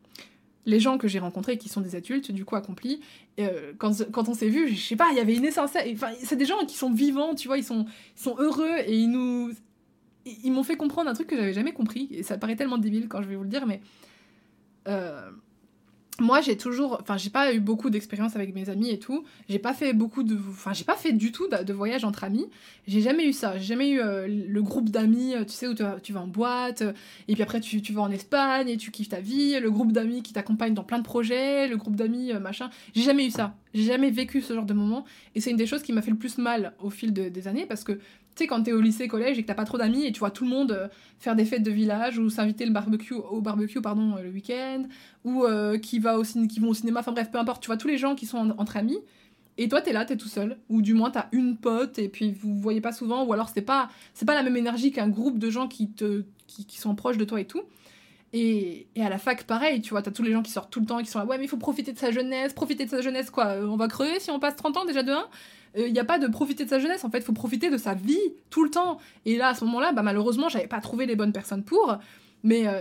les gens que j'ai rencontrés qui sont des adultes, du coup accomplis, euh, quand, quand, on s'est vu, je sais pas, il y avait une essence. Enfin, c'est des gens qui sont vivants, tu vois, ils sont, ils sont heureux et ils nous. Ils m'ont fait comprendre un truc que j'avais jamais compris, et ça paraît tellement débile quand je vais vous le dire, mais. Euh, moi j'ai toujours enfin j'ai pas eu beaucoup d'expérience avec mes amis et tout. J'ai pas fait beaucoup de enfin j'ai pas fait du tout de, voyage entre amis. J'ai jamais eu ça. J'ai jamais eu euh, le groupe d'amis euh, tu sais où tu vas, en boîte euh, et puis après tu, tu, vas en Espagne et tu kiffes ta vie. Le groupe d'amis qui t'accompagne dans plein de projets le groupe d'amis machin. J'ai jamais eu ça. J'ai jamais vécu ce genre de moment. Et c'est une des choses qui m'a fait le plus mal au fil des années parce que tu sais, quand t'es au lycée, collège et que t'as pas trop d'amis et tu vois tout le monde euh, faire des fêtes de village ou s'inviter le barbecue, au barbecue pardon, euh, le week-end ou euh, qui, va au qui vont au cinéma, enfin bref, peu importe, tu vois tous les gens qui sont entre amis et toi t'es là, t'es tout seul ou du moins t'as une pote et puis vous voyez pas souvent ou alors c'est pas, c'est pas la même énergie qu'un groupe de gens qui, te, qui, qui, sont proches de toi et tout. Et, à la fac, pareil, tu vois, t'as tous les gens qui sortent tout le temps et qui sont là, ouais, mais il faut profiter de sa jeunesse, profiter de sa jeunesse, quoi. on va crever si on passe 30 ans déjà de 1 il euh, n'y a pas de profiter de sa jeunesse, en fait, il faut profiter de sa vie tout le temps. Et là, à ce moment-là, bah, malheureusement, j'avais pas trouvé les bonnes personnes pour. Mais euh,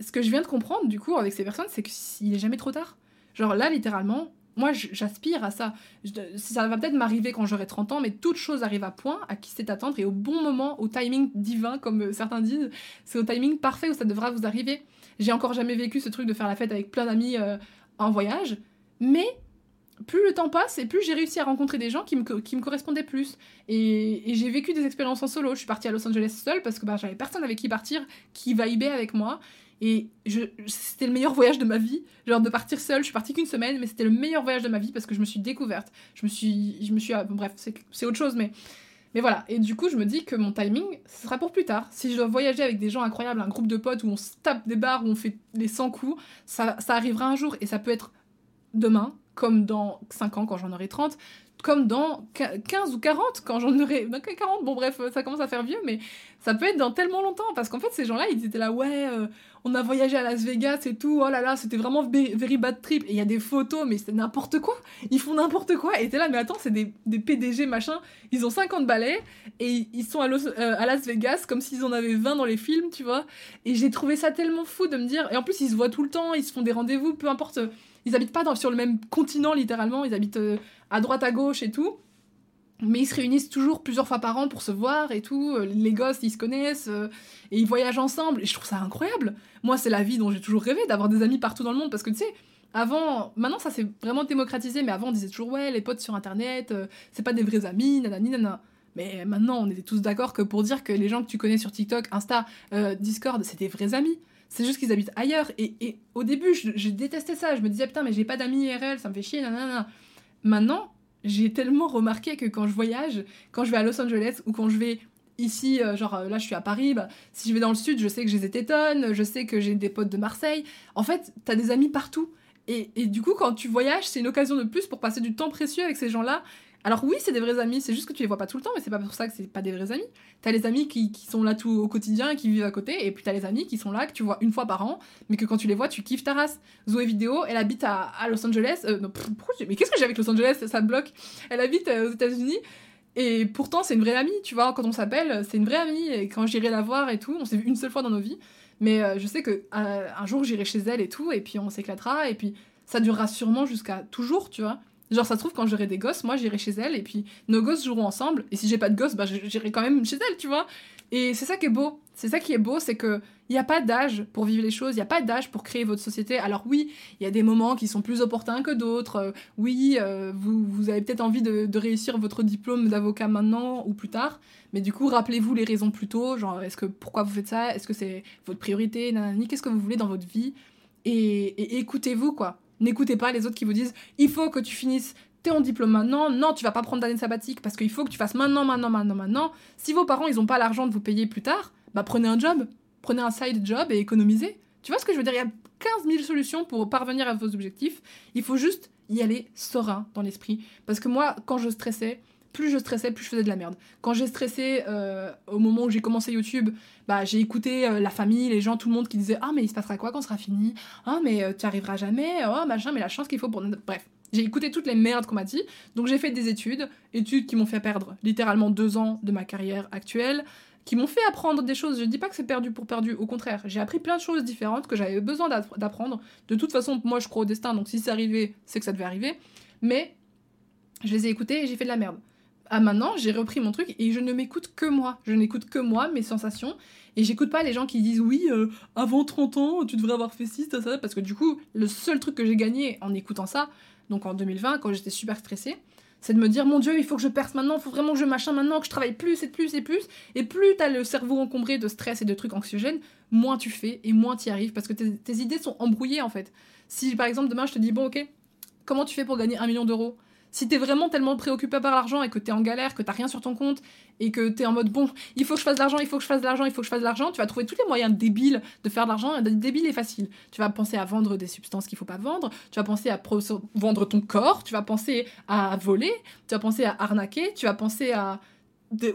ce que je viens de comprendre, du coup, avec ces personnes, c'est qu'il est jamais trop tard. Genre là, littéralement, moi, j'aspire à ça. ça va peut-être m'arriver quand j'aurai 30 ans, mais toute chose arrive à point, à qui c'est attendre, et au bon moment, au timing divin, comme euh, certains disent, c'est au timing parfait où ça devra vous arriver. J'ai encore jamais vécu ce truc de faire la fête avec plein d'amis en voyage, mais plus le temps passe et plus j'ai réussi à rencontrer des gens qui me, qui me correspondaient plus. Et, j'ai vécu des expériences en solo. Je suis partie à Los Angeles seule parce que bah, j'avais personne avec qui partir qui vibait avec moi. Et c'était le meilleur voyage de ma vie. Genre de partir seule, je suis partie qu'une semaine, mais c'était le meilleur voyage de ma vie parce que je me suis découverte. Je me suis. Je me suis bref, c'est autre chose, mais. Mais voilà, et du coup, je me dis que mon timing, ce sera pour plus tard. Si je dois voyager avec des gens incroyables, un groupe de potes où on se tape des bars, où on fait les 100 coups, ça, ça arrivera un jour et ça peut être demain, comme dans 5 ans quand j'en aurai 30, comme dans 15 ou 40 quand j'en aurai... 40, bon bref, ça commence à faire vieux, mais ça peut être dans tellement longtemps, parce qu'en fait ces gens-là, ils étaient là, ouais, euh, on a voyagé à Las Vegas et tout, oh là là, c'était vraiment very bad trip, et il y a des photos, mais c'est n'importe quoi, ils font n'importe quoi, et t'es là, mais attends, c'est des, des, PDG machin, ils ont 50 balais, et ils sont à, euh, à Las Vegas comme s'ils en avaient 20 dans les films, tu vois, et j'ai trouvé ça tellement fou de me dire, et en plus ils se voient tout le temps, ils se font des rendez-vous, peu importe ils habitent pas sur le même continent littéralement, ils habitent euh, à droite à gauche et tout. Mais ils se réunissent toujours plusieurs fois par an pour se voir et tout. Euh, les gosses, ils se connaissent euh, et ils voyagent ensemble. Et je trouve ça incroyable. Moi, c'est la vie dont j'ai toujours rêvé, d'avoir des amis partout dans le monde. Parce que tu sais, avant, maintenant ça s'est vraiment démocratisé, mais avant on disait toujours ouais, les potes sur internet, c'est pas des vrais amis, nanani nanana. Mais maintenant, on était tous d'accord que pour dire que les gens que tu connais sur TikTok, Insta, Discord, c'est des vrais amis. C'est juste qu'ils habitent ailleurs. Et, au début, je, détestais ça. Je me disais, putain, mais j'ai pas d'amis IRL, ça me fait chier, nanana. Maintenant, j'ai tellement remarqué que quand je voyage, quand je vais à Los Angeles ou quand je vais ici, euh, genre euh, là je suis à Paris, bah, si je vais dans le sud, je sais que j'ai des tétonnes, je sais que j'ai des potes de Marseille. En fait, t'as des amis partout. Et, et, du coup, quand tu voyages, c'est une occasion de plus pour passer du temps précieux avec ces gens-là alors oui, c'est des vrais amis, c'est juste que tu les vois pas tout le temps, mais c'est pas pour ça que c'est pas des vrais amis. T'as les amis qui, sont là tout au quotidien qui vivent à côté, et puis t'as les amis qui sont là, que tu vois une fois par an, mais que quand tu les vois, tu kiffes ta race. Zoé Vidéo, elle habite à, Los Angeles. Euh, mais qu'est-ce que j'ai avec Los Angeles Ça me bloque? Elle habite euh, aux États-Unis. Et pourtant, c'est une vraie amie, tu vois. Quand on s'appelle, c'est une vraie amie. Et quand j'irai la voir et tout, on s'est vu une seule fois dans nos vies. Mais euh, je sais que un jour, j'irai chez elle et tout, et puis on s'éclatera, et puis ça durera sûrement jusqu'à toujours, tu vois. Genre, ça se trouve, quand j'aurai des gosses, moi j'irai chez elle et puis nos gosses joueront ensemble. Et si j'ai pas de gosses, bah j'irai quand même chez elle, tu vois. Et c'est ça qui est beau. C'est ça qui est beau, c'est que il n'y a pas d'âge pour vivre les choses, il n'y a pas d'âge pour créer votre société. Alors oui, il y a des moments qui sont plus opportuns que d'autres. Euh, oui, euh, vous, vous, avez peut-être envie de, réussir votre diplôme d'avocat maintenant ou plus tard. Mais du coup, rappelez-vous les raisons plus tôt. Genre, est-ce que pourquoi vous faites ça? Est-ce que c'est votre priorité? Qu'est-ce que vous voulez dans votre vie? Et écoutez-vous, quoi. N'écoutez pas les autres qui vous disent il faut que tu finisses ton diplôme maintenant, non, tu vas pas prendre d'année sabbatique parce qu'il faut que tu fasses maintenant, maintenant, maintenant, maintenant. Si vos parents, ils ont pas l'argent de vous payer plus tard, bah prenez un job, prenez un side job et économisez. Tu vois ce que je veux dire? Il y a 15 000 solutions pour parvenir à vos objectifs. Il faut juste y aller serein dans l'esprit. Parce que moi, quand je stressais, plus je stressais, plus je faisais de la merde. Quand j'ai stressé euh, au moment où j'ai commencé YouTube, bah j'ai écouté euh, la famille, les gens, tout le monde qui disait ah mais il se passera quoi quand ce sera fini? Ah mais euh, tu arriveras jamais Oh machin, mais la chance qu'il faut pour bref. J'ai écouté toutes les merdes qu'on m'a dit, donc j'ai fait des études, études qui m'ont fait perdre littéralement deux ans de ma carrière actuelle, qui m'ont fait apprendre des choses. Je dis pas que c'est perdu pour perdu, au contraire, j'ai appris plein de choses différentes que j'avais besoin d'apprendre. De toute façon, moi je crois au destin, donc si c'est arrivé, c'est que ça devait arriver. Mais je les ai écoutés et j'ai fait de la merde à maintenant, j'ai repris mon truc et je ne m'écoute que moi. Je n'écoute que moi, mes sensations. Et j'écoute pas les gens qui disent oui, euh, avant 30 ans, tu devrais avoir fait ci, ça, ça. Parce que du coup, le seul truc que j'ai gagné en écoutant ça, donc en 2020, quand j'étais super stressée, c'est de me dire mon dieu, il faut que je perce maintenant, il faut vraiment que je machin maintenant, que je travaille plus et plus et plus. Et plus t'as le cerveau encombré de stress et de trucs anxiogènes, moins tu fais et moins tu y arrives parce que tes, tes idées sont embrouillées en fait. Si par exemple demain je te dis bon, ok, comment tu fais pour gagner un million d'euros? Si t'es vraiment tellement préoccupé par l'argent et que t'es en galère, que t'as rien sur ton compte et que t'es en mode bon, il faut que je fasse de l'argent, il faut que je fasse de l'argent, il faut que je fasse de l'argent, tu vas trouver tous les moyens débiles de faire de l'argent, débile et facile. Tu vas penser à vendre des substances qu'il faut pas vendre, tu vas penser à vendre ton corps, tu vas penser à voler, tu vas penser à arnaquer, tu vas penser à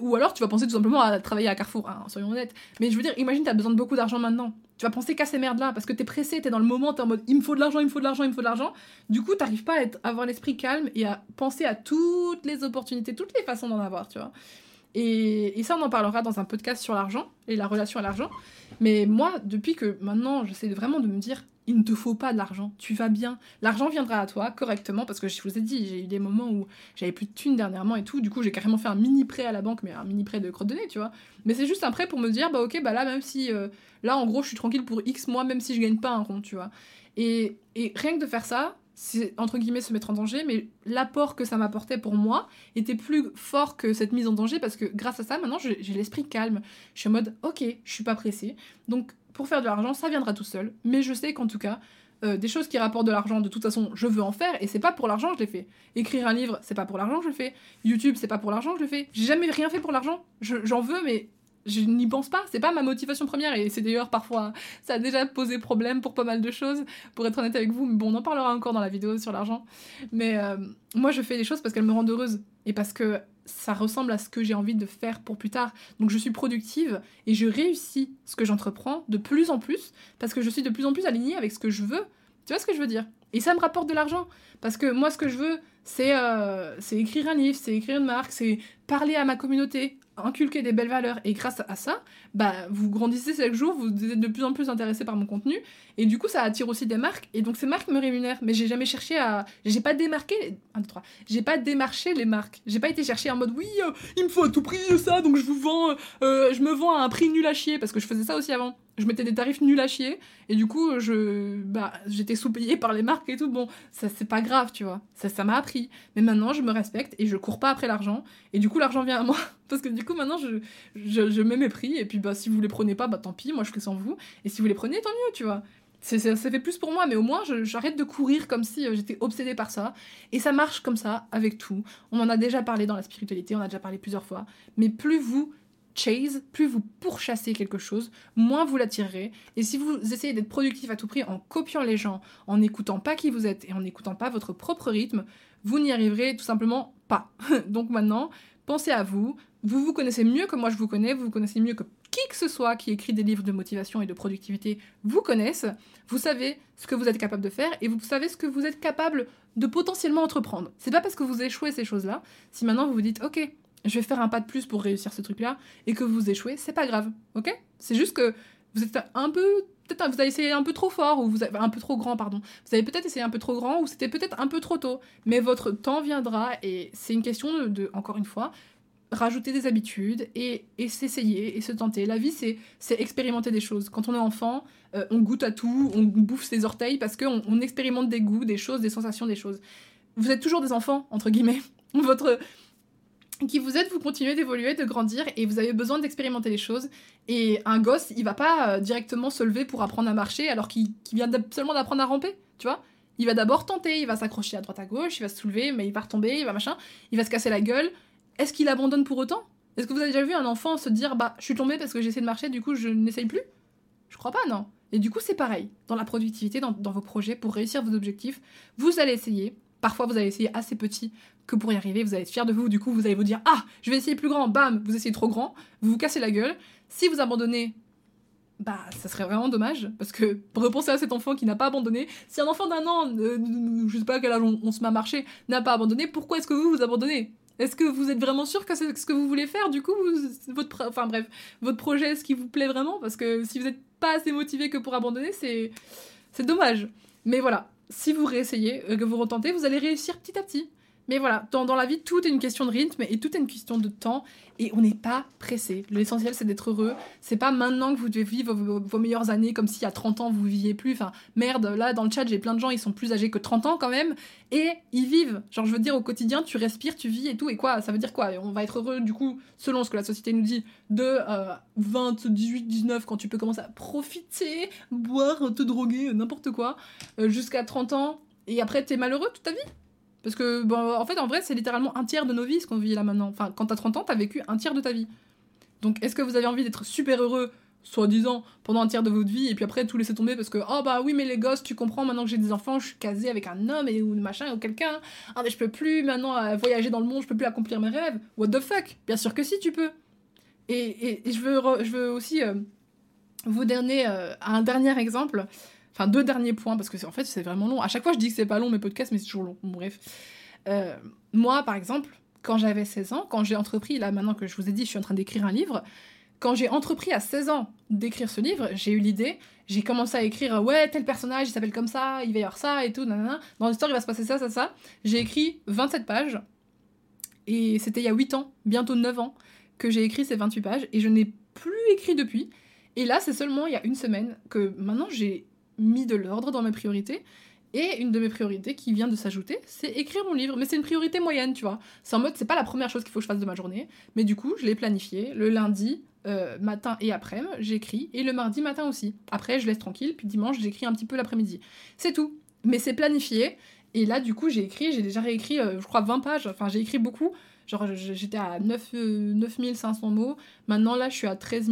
ou alors tu vas penser tout simplement à travailler à Carrefour, hein, soyons honnêtes. Mais je veux dire, imagine, t'as besoin de beaucoup d'argent maintenant. Tu vas penser qu'à ces merdes-là, parce que t'es pressé, t'es dans le moment, t'es en mode il me faut de l'argent, il me faut de l'argent, il me faut de l'argent. Du coup, t'arrives pas à, avoir l'esprit calme et à penser à toutes les opportunités, toutes les façons d'en avoir, tu vois. Et, et, ça, on en parlera dans un podcast sur l'argent et la relation à l'argent. Mais moi, depuis que maintenant, j'essaie vraiment de me dire, il ne te faut pas de l'argent, tu vas bien. L'argent viendra à toi correctement parce que je vous ai dit, j'ai eu des moments où j'avais plus de thunes dernièrement et tout. Du coup, j'ai carrément fait un mini prêt à la banque, mais un mini prêt de crotte tu vois. Mais c'est juste un prêt pour me dire, bah ok, bah là, même si euh, là, en gros, je suis tranquille pour X mois, même si je gagne pas un rond, tu vois. Et, et rien que de faire ça, c'est entre guillemets se mettre en danger, mais l'apport que ça m'apportait pour moi était plus fort que cette mise en danger parce que grâce à ça, maintenant, j'ai l'esprit calme. Je suis en mode, ok, je suis pas pressée. Donc, pour faire de l'argent, ça viendra tout seul. Mais je sais qu'en tout cas, euh, des choses qui rapportent de l'argent, de toute façon, je veux en faire et c'est pas pour l'argent je les fais. Écrire un livre, c'est pas pour l'argent je le fais. YouTube, c'est pas pour l'argent je le fais. J'ai jamais rien fait pour l'argent. J'en veux, mais je n'y pense pas. C'est pas ma motivation première et c'est d'ailleurs parfois, ça a déjà posé problème pour pas mal de choses, pour être honnête avec vous. Mais bon, on en parlera encore dans la vidéo sur l'argent. Mais euh, moi, je fais des choses parce qu'elles me rendent heureuse et parce que ça ressemble à ce que j'ai envie de faire pour plus tard. Donc je suis productive et je réussis ce que j'entreprends de plus en plus parce que je suis de plus en plus alignée avec ce que je veux. Tu vois ce que je veux dire? Et ça me rapporte de l'argent parce que moi ce que je veux c'est euh, écrire un livre, c'est écrire une marque, c'est parler à ma communauté, inculquer des belles valeurs. Et grâce à ça, bah vous grandissez chaque jour, vous êtes de plus en plus intéressé par mon contenu. Et du coup ça attire aussi des marques. Et donc ces marques me rémunèrent. Mais j'ai jamais cherché à j'ai pas démarqué 1 2 3 j'ai pas démarché les marques. J'ai pas été chercher en mode oui, euh, il me faut à tout prix ça donc je vous vends euh, je me vends à un prix nul à chier parce que je faisais ça aussi avant. Je mettais des tarifs nuls à chier et du coup je bah j'étais sous-payée par les marques et tout. Bon, ça c'est pas grave, tu vois. Ça ça m'a appris. Mais maintenant je me respecte et je cours pas après l'argent. Et du coup l'argent vient à moi. (laughs) Parce que du coup maintenant je, je, mets mes prix. Et puis bah si vous les prenez pas bah tant pis. Moi je fais sans vous. Et si vous les prenez tant mieux tu vois. C'est, ça, fait plus pour moi. Mais au moins j'arrête de courir comme si euh, j'étais obsédée par ça. Et ça marche comme ça avec tout. On en a déjà parlé dans la spiritualité. On a déjà parlé plusieurs fois. Mais plus vous chase, plus vous pourchassez quelque chose, moins vous l'attirerez. Et si vous essayez d'être productif à tout prix en copiant les gens, en n'écoutant pas qui vous êtes et en n'écoutant pas votre propre rythme, vous n'y arriverez tout simplement pas. (laughs) Donc maintenant, pensez à vous, vous vous connaissez mieux que moi je vous connais, vous vous connaissez mieux que qui que ce soit qui écrit des livres de motivation et de productivité vous connaissent, vous savez ce que vous êtes capable de faire et vous savez ce que vous êtes capable de potentiellement entreprendre. C'est pas parce que vous échouez ces choses-là, si maintenant vous vous dites ok, je vais faire un pas de plus pour réussir ce truc-là et que vous échouez, c'est pas grave, ok? C'est juste que vous êtes un peu peut-être vous avez essayé un peu trop fort ou vous avez un peu trop grand pardon. Vous avez peut-être essayé un peu trop grand ou c'était peut-être un peu trop tôt, mais votre temps viendra et c'est une question de encore une fois rajouter des habitudes et, s'essayer et se tenter. La vie, c'est, expérimenter des choses. Quand on est enfant, euh, on goûte à tout, on bouffe ses orteils parce qu'on on expérimente des goûts, des choses, des sensations, des choses. Vous êtes toujours des enfants, entre guillemets. (laughs) Votre, qui vous êtes, vous continuez d'évoluer, de grandir et vous avez besoin d'expérimenter les choses. Et un gosse, il va pas euh, directement se lever pour apprendre à marcher alors qu'il vient seulement d'apprendre à ramper, tu vois. Il va d'abord tenter, il va s'accrocher à droite à gauche, il va se soulever, mais il va retomber, il va machin, il va se casser la gueule. Est-ce qu'il abandonne pour autant? Est-ce que vous avez déjà vu un enfant se dire bah je suis tombé parce que j'essaie de marcher, du coup je n'essaye plus? Je crois pas, non. Et du coup, c'est pareil. Dans la productivité, dans, vos projets, pour réussir vos objectifs, vous allez essayer. Parfois, vous allez essayer assez petit que pour y arriver, vous allez être fier de vous. Du coup, vous allez vous dire Ah, je vais essayer plus grand. Bam, vous essayez trop grand. Vous vous cassez la gueule. Si vous abandonnez, bah, ça serait vraiment dommage. Parce que (laughs) repenser à cet enfant qui n'a pas abandonné, si un enfant d'un an, euh, je sais pas à quel âge on, se met à marcher, n'a pas abandonné, pourquoi est-ce que vous vous abandonnez? Est-ce que vous êtes vraiment sûr que c'est ce que vous voulez faire? Du coup, votre, enfin bref, votre projet, est-ce qui vous plaît vraiment Parce que si vous n'êtes pas assez motivé que pour abandonner, c'est dommage. Mais voilà, si vous réessayez, euh, que vous retentez, vous allez réussir petit à petit. Mais voilà, dans, la vie, tout est une question de rythme et tout est une question de temps et on n'est pas pressé. L'essentiel, c'est d'être heureux. C'est pas maintenant que vous devez vivre vos, meilleures années comme si à 30 ans vous viviez plus. Enfin, merde, là, dans le chat, j'ai plein de gens, ils sont plus âgés que 30 ans quand même et ils vivent. Genre, je veux dire, au quotidien, tu respires, tu vis et tout. Et quoi Ça veut dire quoi? On va être heureux, du coup, selon ce que la société nous dit, de 20, 18, 19, quand tu peux commencer à profiter, boire, te droguer, n'importe quoi, euh, jusqu'à 30 ans. Et après, t'es malheureux toute ta vie? Parce que, en fait, en vrai, c'est littéralement un tiers de nos vies ce qu'on vit là maintenant. Enfin, quand t'as 30 ans, t'as vécu un tiers de ta vie. Donc, est-ce que vous avez envie d'être super heureux, soi-disant, pendant un tiers de votre vie, et puis après tout laisser tomber parce que, oh bah oui, mais les gosses, tu comprends, maintenant que j'ai des enfants, je suis casée avec un homme et, ou machin, ou quelqu'un. Ah, mais je peux plus maintenant euh, voyager dans le monde, je peux plus accomplir mes rêves. What the fuck? Bien sûr que si, tu peux. Et, et, je, veux je aussi euh, vous donner euh, un dernier exemple. Enfin, deux derniers points, parce que en fait, c'est vraiment long. À chaque fois, je dis que c'est pas long mes podcasts, mais c'est toujours long. bref. Euh, moi, par exemple, quand j'avais 16 ans, quand j'ai entrepris, là maintenant que je vous ai dit, je suis en train d'écrire un livre, quand j'ai entrepris à 16 ans d'écrire ce livre, j'ai eu l'idée, j'ai commencé à écrire, ouais, tel personnage, il s'appelle comme ça, il va y avoir ça et tout, nanana. Dans l'histoire, il va se passer ça, ça, ça. J'ai écrit 27 pages, et c'était il y a 8 ans, bientôt 9 ans, que j'ai écrit ces 28 pages, et je n'ai plus écrit depuis. Et là, c'est seulement il y a une semaine que maintenant j'ai mis de l'ordre dans mes priorités. Et une de mes priorités qui vient de s'ajouter, c'est écrire mon livre. Mais c'est une priorité moyenne, tu vois. C'est en mode, c'est pas la première chose qu'il faut que je fasse de ma journée. Mais du coup, je l'ai planifié. Le lundi, euh, matin et après, j'écris. Et le mardi matin aussi. Après, je laisse tranquille. Puis dimanche, j'écris un petit peu l'après-midi. C'est tout. Mais c'est planifié. Et là, du coup, j'ai écrit, j'ai déjà réécrit, euh, je crois, 20 pages. Enfin, j'ai écrit beaucoup. Genre, j'étais à 9, 9500 euh, mots. Maintenant, là, je suis à 13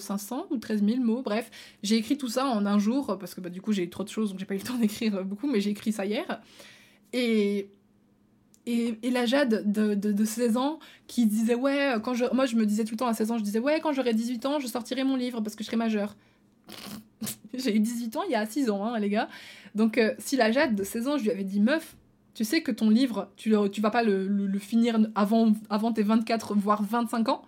500 ou 13 000 mots. Bref, j'ai écrit tout ça en un jour parce que bah, du coup, j'ai eu trop de choses, donc j'ai pas eu le (laughs) temps d'écrire beaucoup, mais j'ai écrit ça hier. Et, et, la Jade de, de, 16 ans qui disait, ouais, quand je. Moi, je me disais tout le temps à 16 ans, je disais, ouais, quand j'aurai 18 ans, je sortirai mon livre parce que je serai majeure. (laughs) j'ai eu 18 ans il y a 6 ans, hein, les gars. Donc, euh, si la Jade de 16 ans, je lui avais dit, meuf, tu sais que ton livre, tu, tu vas pas le, finir avant, avant tes 24, voire 25 ans.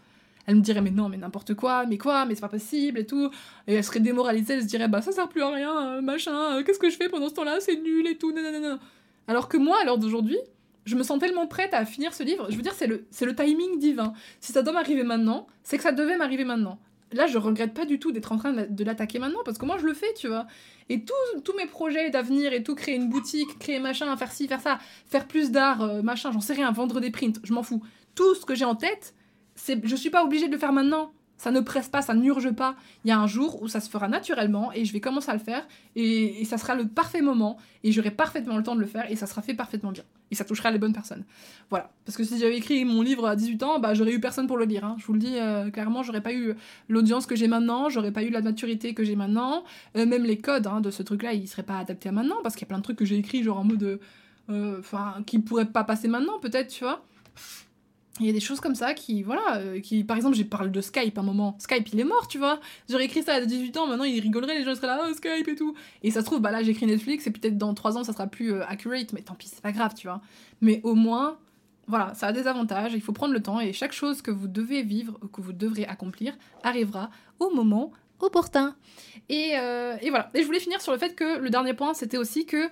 Elle me dirait, mais non, mais n'importe quoi, mais quoi, mais c'est pas possible et tout. Et elle serait démoralisée, elle se dirait, bah ça sert plus à rien, euh, machin, euh, qu'est-ce que je fais pendant ce temps-là, c'est nul et tout, nanana. Alors que moi, à l'heure d'aujourd'hui, je me sens tellement prête à finir ce livre. Je veux dire, c'est le, c'est le timing divin. Si ça doit m'arriver maintenant, c'est que ça devait m'arriver maintenant là, je regrette pas du tout d'être en train de l'attaquer maintenant parce que moi, je le fais, tu vois. Et tous mes projets d'avenir et tout, créer une boutique, créer machin, faire ci, faire ça, faire plus d'art, euh, machin, j'en sais rien, vendre des prints, je m'en fous. Tout ce que j'ai en tête, c'est, je suis pas obligée de le faire maintenant ça ne presse pas, ça n'urge pas. Il y a un jour où ça se fera naturellement et je vais commencer à le faire et, ça sera le parfait moment et j'aurai parfaitement le temps de le faire et ça sera fait parfaitement bien. Et ça touchera les bonnes personnes. Voilà. Parce que si j'avais écrit mon livre à 18 ans, bah j'aurais eu personne pour le lire. Hein. Je vous le dis euh, clairement, j'aurais pas eu l'audience que j'ai maintenant, j'aurais pas eu la maturité que j'ai maintenant. Euh, même les codes hein, de ce truc-là, ils seraient pas adaptés à maintenant parce qu'il y a plein de trucs que j'ai écrits genre en mode. Euh, enfin, qui pourraient pas passer maintenant peut-être, tu vois. Il y a des choses comme ça qui, voilà, euh, qui, par exemple, j'ai parlé de Skype un moment. Skype, il est mort, tu vois. J'aurais écrit ça à 18 ans, maintenant ils rigoleraient, les gens seraient là, oh, Skype et tout. Et ça se trouve, bah là, j'écris Netflix et peut-être dans 3 ans, ça sera plus euh, accurate, mais tant pis, c'est pas grave, tu vois. Mais au moins, voilà, ça a des avantages, il faut prendre le temps et chaque chose que vous devez vivre, que vous devrez accomplir, arrivera au moment opportun. Et, euh, et voilà. Et je voulais finir sur le fait que le dernier point, c'était aussi que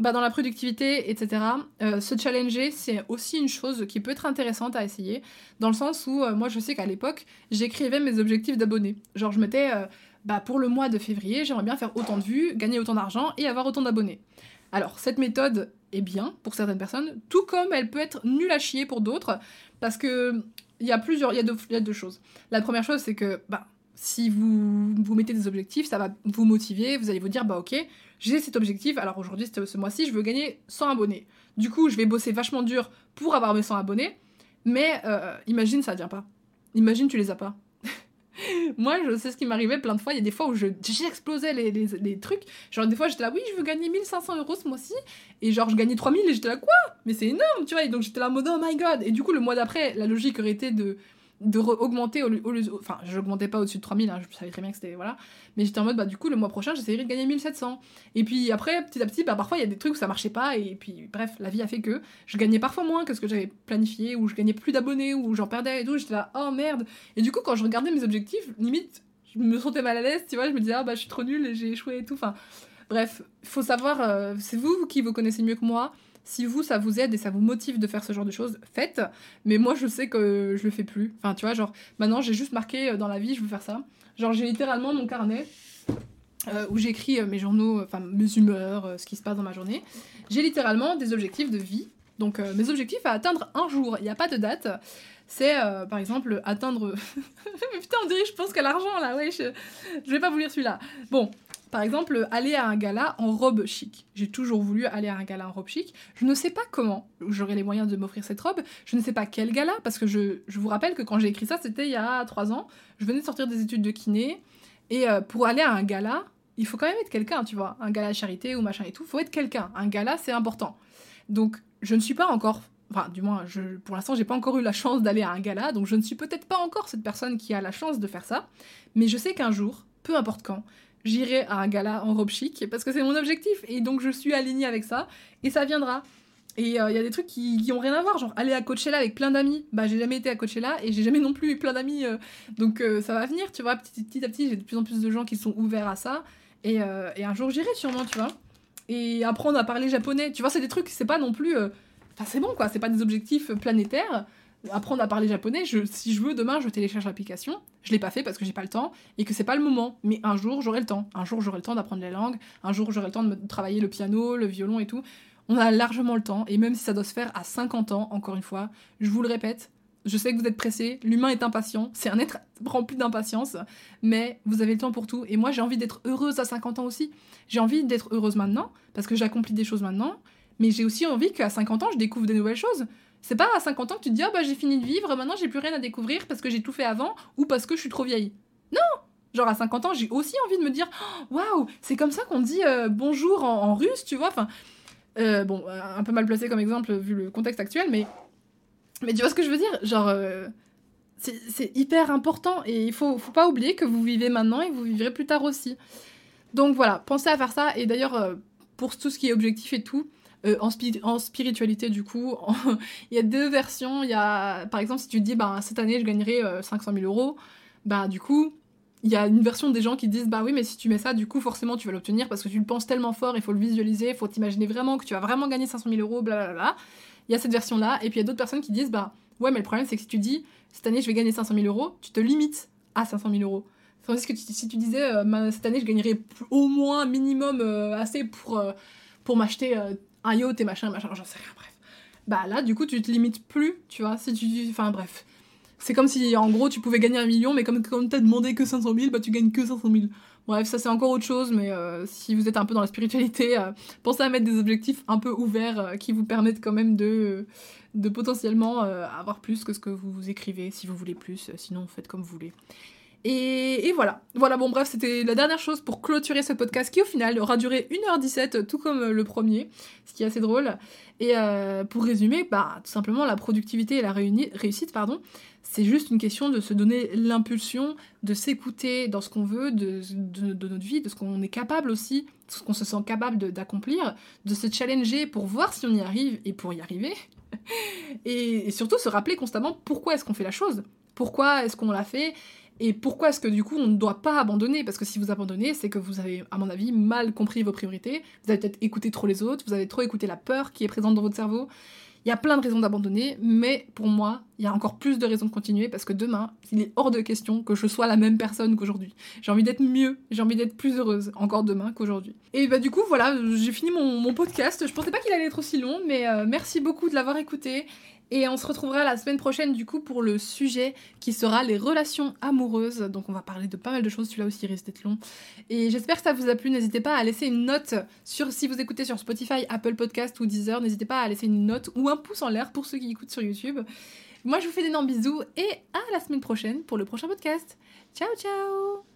bah, dans la productivité, etc., euh, se challenger, c'est aussi une chose qui peut être intéressante à essayer, dans le sens où euh, moi je sais qu'à l'époque, j'écrivais mes objectifs d'abonnés. Genre je mettais, euh, bah, pour le mois de février, j'aimerais bien faire autant de vues, gagner autant d'argent et avoir autant d'abonnés. Alors cette méthode est bien pour certaines personnes, tout comme elle peut être nulle à chier pour d'autres, parce que il y a plusieurs, il y, a deux choses. La première chose, c'est que bah, si vous vous mettez des objectifs, ça va vous motiver, vous allez vous dire, bah ok, j'ai cet objectif, alors aujourd'hui, ce mois-ci, je veux gagner 100 abonnés. Du coup, je vais bosser vachement dur pour avoir mes 100 abonnés, mais euh, imagine, ça vient pas. Imagine, tu les as pas. (laughs) moi, je sais ce qui m'arrivait plein de fois. Il y a des fois où j'explosais les, les, les, trucs. Genre, des fois, j'étais là, oui, je veux gagner 1500 euros ce mois-ci. Et genre, je gagnais 3000 et j'étais là, quoi? Mais c'est énorme, tu vois. Et donc, j'étais là mode, oh my god. Et du coup, le mois d'après, la logique aurait été de de augmenter au, au, enfin j'augmentais pas au-dessus de 3000 hein, je savais très bien que c'était voilà. Mais j'étais en mode bah du coup le mois prochain j'essayerai de gagner 1700 et puis après petit à petit bah parfois il y a des trucs où ça marchait pas et puis bref la vie a fait que je gagnais parfois moins que ce que j'avais planifié ou je gagnais plus d'abonnés ou j'en perdais et tout. J'étais là oh merde. Et du coup quand je regardais mes objectifs limite je me sentais mal à l'aise tu vois. Je me disais ah bah je suis trop nulle j'ai échoué et tout. Enfin bref faut savoir euh, c'est vous qui vous connaissez mieux que moi si vous, ça vous aide et ça vous motive de faire ce genre de choses, faites. Mais moi, je sais que je le fais plus. Enfin, tu vois, genre, maintenant, j'ai juste marqué euh, dans la vie, je veux faire ça. Genre, j'ai littéralement mon carnet euh, où j'écris euh, mes journaux, enfin, mes humeurs, ce qui se passe dans ma journée. J'ai littéralement des objectifs de vie. Donc, mes objectifs à atteindre un jour. Il n'y a pas de date. C'est, par exemple, atteindre... (laughs) Putain, on dirait je pense qu'à l'argent, là. Ouais, je... je vais pas vous lire celui-là. Bon, par exemple, aller à un gala en robe chic. J'ai toujours voulu aller à un gala en robe chic. Je ne sais pas comment j'aurai les moyens de m'offrir cette robe. Je ne sais pas quel gala, parce que je, vous rappelle que quand j'ai écrit ça, c'était il y a trois ans. Je venais de sortir des études de kiné. Et euh, pour aller à un gala, il faut quand même être quelqu'un, tu vois. Un gala charité ou machin et tout, faut être quelqu'un. Un gala, c'est important. Donc, je ne suis pas encore enfin du moins je, pour l'instant j'ai pas encore eu la chance d'aller à un gala donc je ne suis peut-être pas encore cette personne qui a la chance de faire ça mais je sais qu'un jour peu importe quand j'irai à un gala en robe chic parce que c'est mon objectif et donc je suis alignée avec ça et ça viendra. Et il euh, y a des trucs qui, qui, ont rien à voir, genre aller à Coachella avec plein d'amis. Bah j'ai jamais été à Coachella et j'ai jamais non plus eu plein d'amis, euh, donc euh, ça va venir, tu vois. Petit, petit à petit, j'ai de plus en plus de gens qui sont ouverts à ça et, et un jour j'irai sûrement, tu vois. Et apprendre à parler japonais, tu vois, c'est des trucs, c'est pas non plus. Enfin c'est bon quoi, c'est pas des objectifs planétaires apprendre à parler japonais, si je veux, demain, je télécharge l'application. Je l'ai pas fait parce que j'ai pas le temps et que c'est pas le moment. Mais un jour, j'aurai le temps. Un jour, j'aurai le temps d'apprendre les langues. Un jour, j'aurai le temps de travailler le piano, le violon et tout. On a largement le temps. Et même si ça doit se faire à 50 ans, encore une fois, je vous le répète, je sais que vous êtes pressé, l'humain est impatient, (laughs) c'est un être rempli d'impatience, mais vous avez le temps pour tout. Et moi, j'ai envie d'être heureuse à 50 ans aussi. J'ai envie d'être heureuse maintenant, parce que j'accomplis des choses maintenant, mais j'ai aussi envie qu'à 50 ans, je découvre des nouvelles choses. C'est pas à 50 ans que tu te dis, ah bah j'ai fini de vivre, maintenant j'ai plus rien à découvrir parce que j'ai tout fait avant ou parce que je suis trop vieille. Non Genre à 50 ans, j'ai aussi envie de me dire, oh, waouh, c'est comme ça qu'on dit euh, bonjour en, russe, tu vois. Enfin, euh, bon, un peu mal placé comme exemple vu le contexte actuel, mais, mais tu vois ce que je veux dire? Genre, euh, c'est hyper important et il faut, faut pas oublier que vous vivez maintenant et vous vivrez plus tard aussi. Donc voilà, pensez à faire ça. Et d'ailleurs, pour tout ce qui est objectif et tout, euh, en, spiritualité, du coup, (laughs) il y a deux versions. Il y a, par exemple, si tu dis, bah, cette année, je gagnerai 500 000 euros, bah, du coup, il y a une version des gens qui disent, bah oui, mais si tu mets ça, du coup, forcément, tu vas l'obtenir parce que tu le penses tellement fort, il faut le visualiser, il faut t'imaginer vraiment que tu vas vraiment gagner 500 000 euros, blablabla. Il y a cette version-là. Et puis, il y a d'autres personnes qui disent, bah, ouais, mais le problème, c'est que si tu dis, cette année, je vais gagner 500 000 euros, tu te limites à 500 000 euros. Tandis que si tu disais, euh, cette année, je gagnerai au moins minimum euh, assez pour, pour m'acheter un yacht et machin, machin, j'en sais rien, bref. Bah là, du coup, tu te limites plus, tu vois, si tu... Enfin, bref. C'est comme si, en gros, tu pouvais gagner un million, mais comme, comme t'as demandé que 500 000, bah tu gagnes que 500 000. Bref, ça c'est encore autre chose, mais euh, si vous êtes un peu dans la spiritualité, euh, pensez à mettre des objectifs un peu ouverts euh, qui vous permettent quand même de, de potentiellement avoir plus que ce que vous écrivez, si vous voulez plus, sinon faites comme vous voulez. Et, voilà. Voilà, bon, bref, c'était la dernière chose pour clôturer ce podcast qui, au final, aura duré 1h17, tout comme le premier, ce qui est assez drôle. Et euh, pour résumer, bah, tout simplement, la productivité et la réussite, pardon, c'est juste une question de se donner l'impulsion, de s'écouter dans ce qu'on veut, de, notre vie, de ce qu'on est capable aussi, de ce qu'on se sent capable d'accomplir, de, se challenger pour voir si on y arrive et pour y arriver. (laughs) et surtout se rappeler constamment pourquoi est-ce qu'on fait la chose, pourquoi est-ce qu'on l'a fait et pourquoi est-ce que du coup on ne doit pas abandonner? Parce que si vous abandonnez, c'est que vous avez, à mon avis, mal compris vos priorités. Vous avez peut-être écouté trop les autres, vous avez trop écouté la peur qui est présente dans votre cerveau. Il y a plein de raisons d'abandonner, mais pour moi, il y a encore plus de raisons de continuer parce que demain, il est hors de question que je sois la même personne qu'aujourd'hui. J'ai envie d'être mieux, j'ai envie d'être plus heureuse encore demain qu'aujourd'hui. Et bah du coup, voilà, j'ai fini mon, podcast. Je pensais pas qu'il allait être aussi long, mais euh, merci beaucoup de l'avoir écouté. Et on se retrouvera la semaine prochaine du coup pour le sujet qui sera les relations amoureuses. Donc on va parler de pas mal de choses, celui-là aussi risque d'être long. Et j'espère que ça vous a plu. N'hésitez pas à laisser une note sur si vous écoutez sur Spotify, Apple Podcast ou Deezer. N'hésitez pas à laisser une note ou un pouce en l'air pour ceux qui écoutent sur YouTube. Moi, je vous fais d'énormes bisous et à la semaine prochaine pour le prochain podcast. Ciao, ciao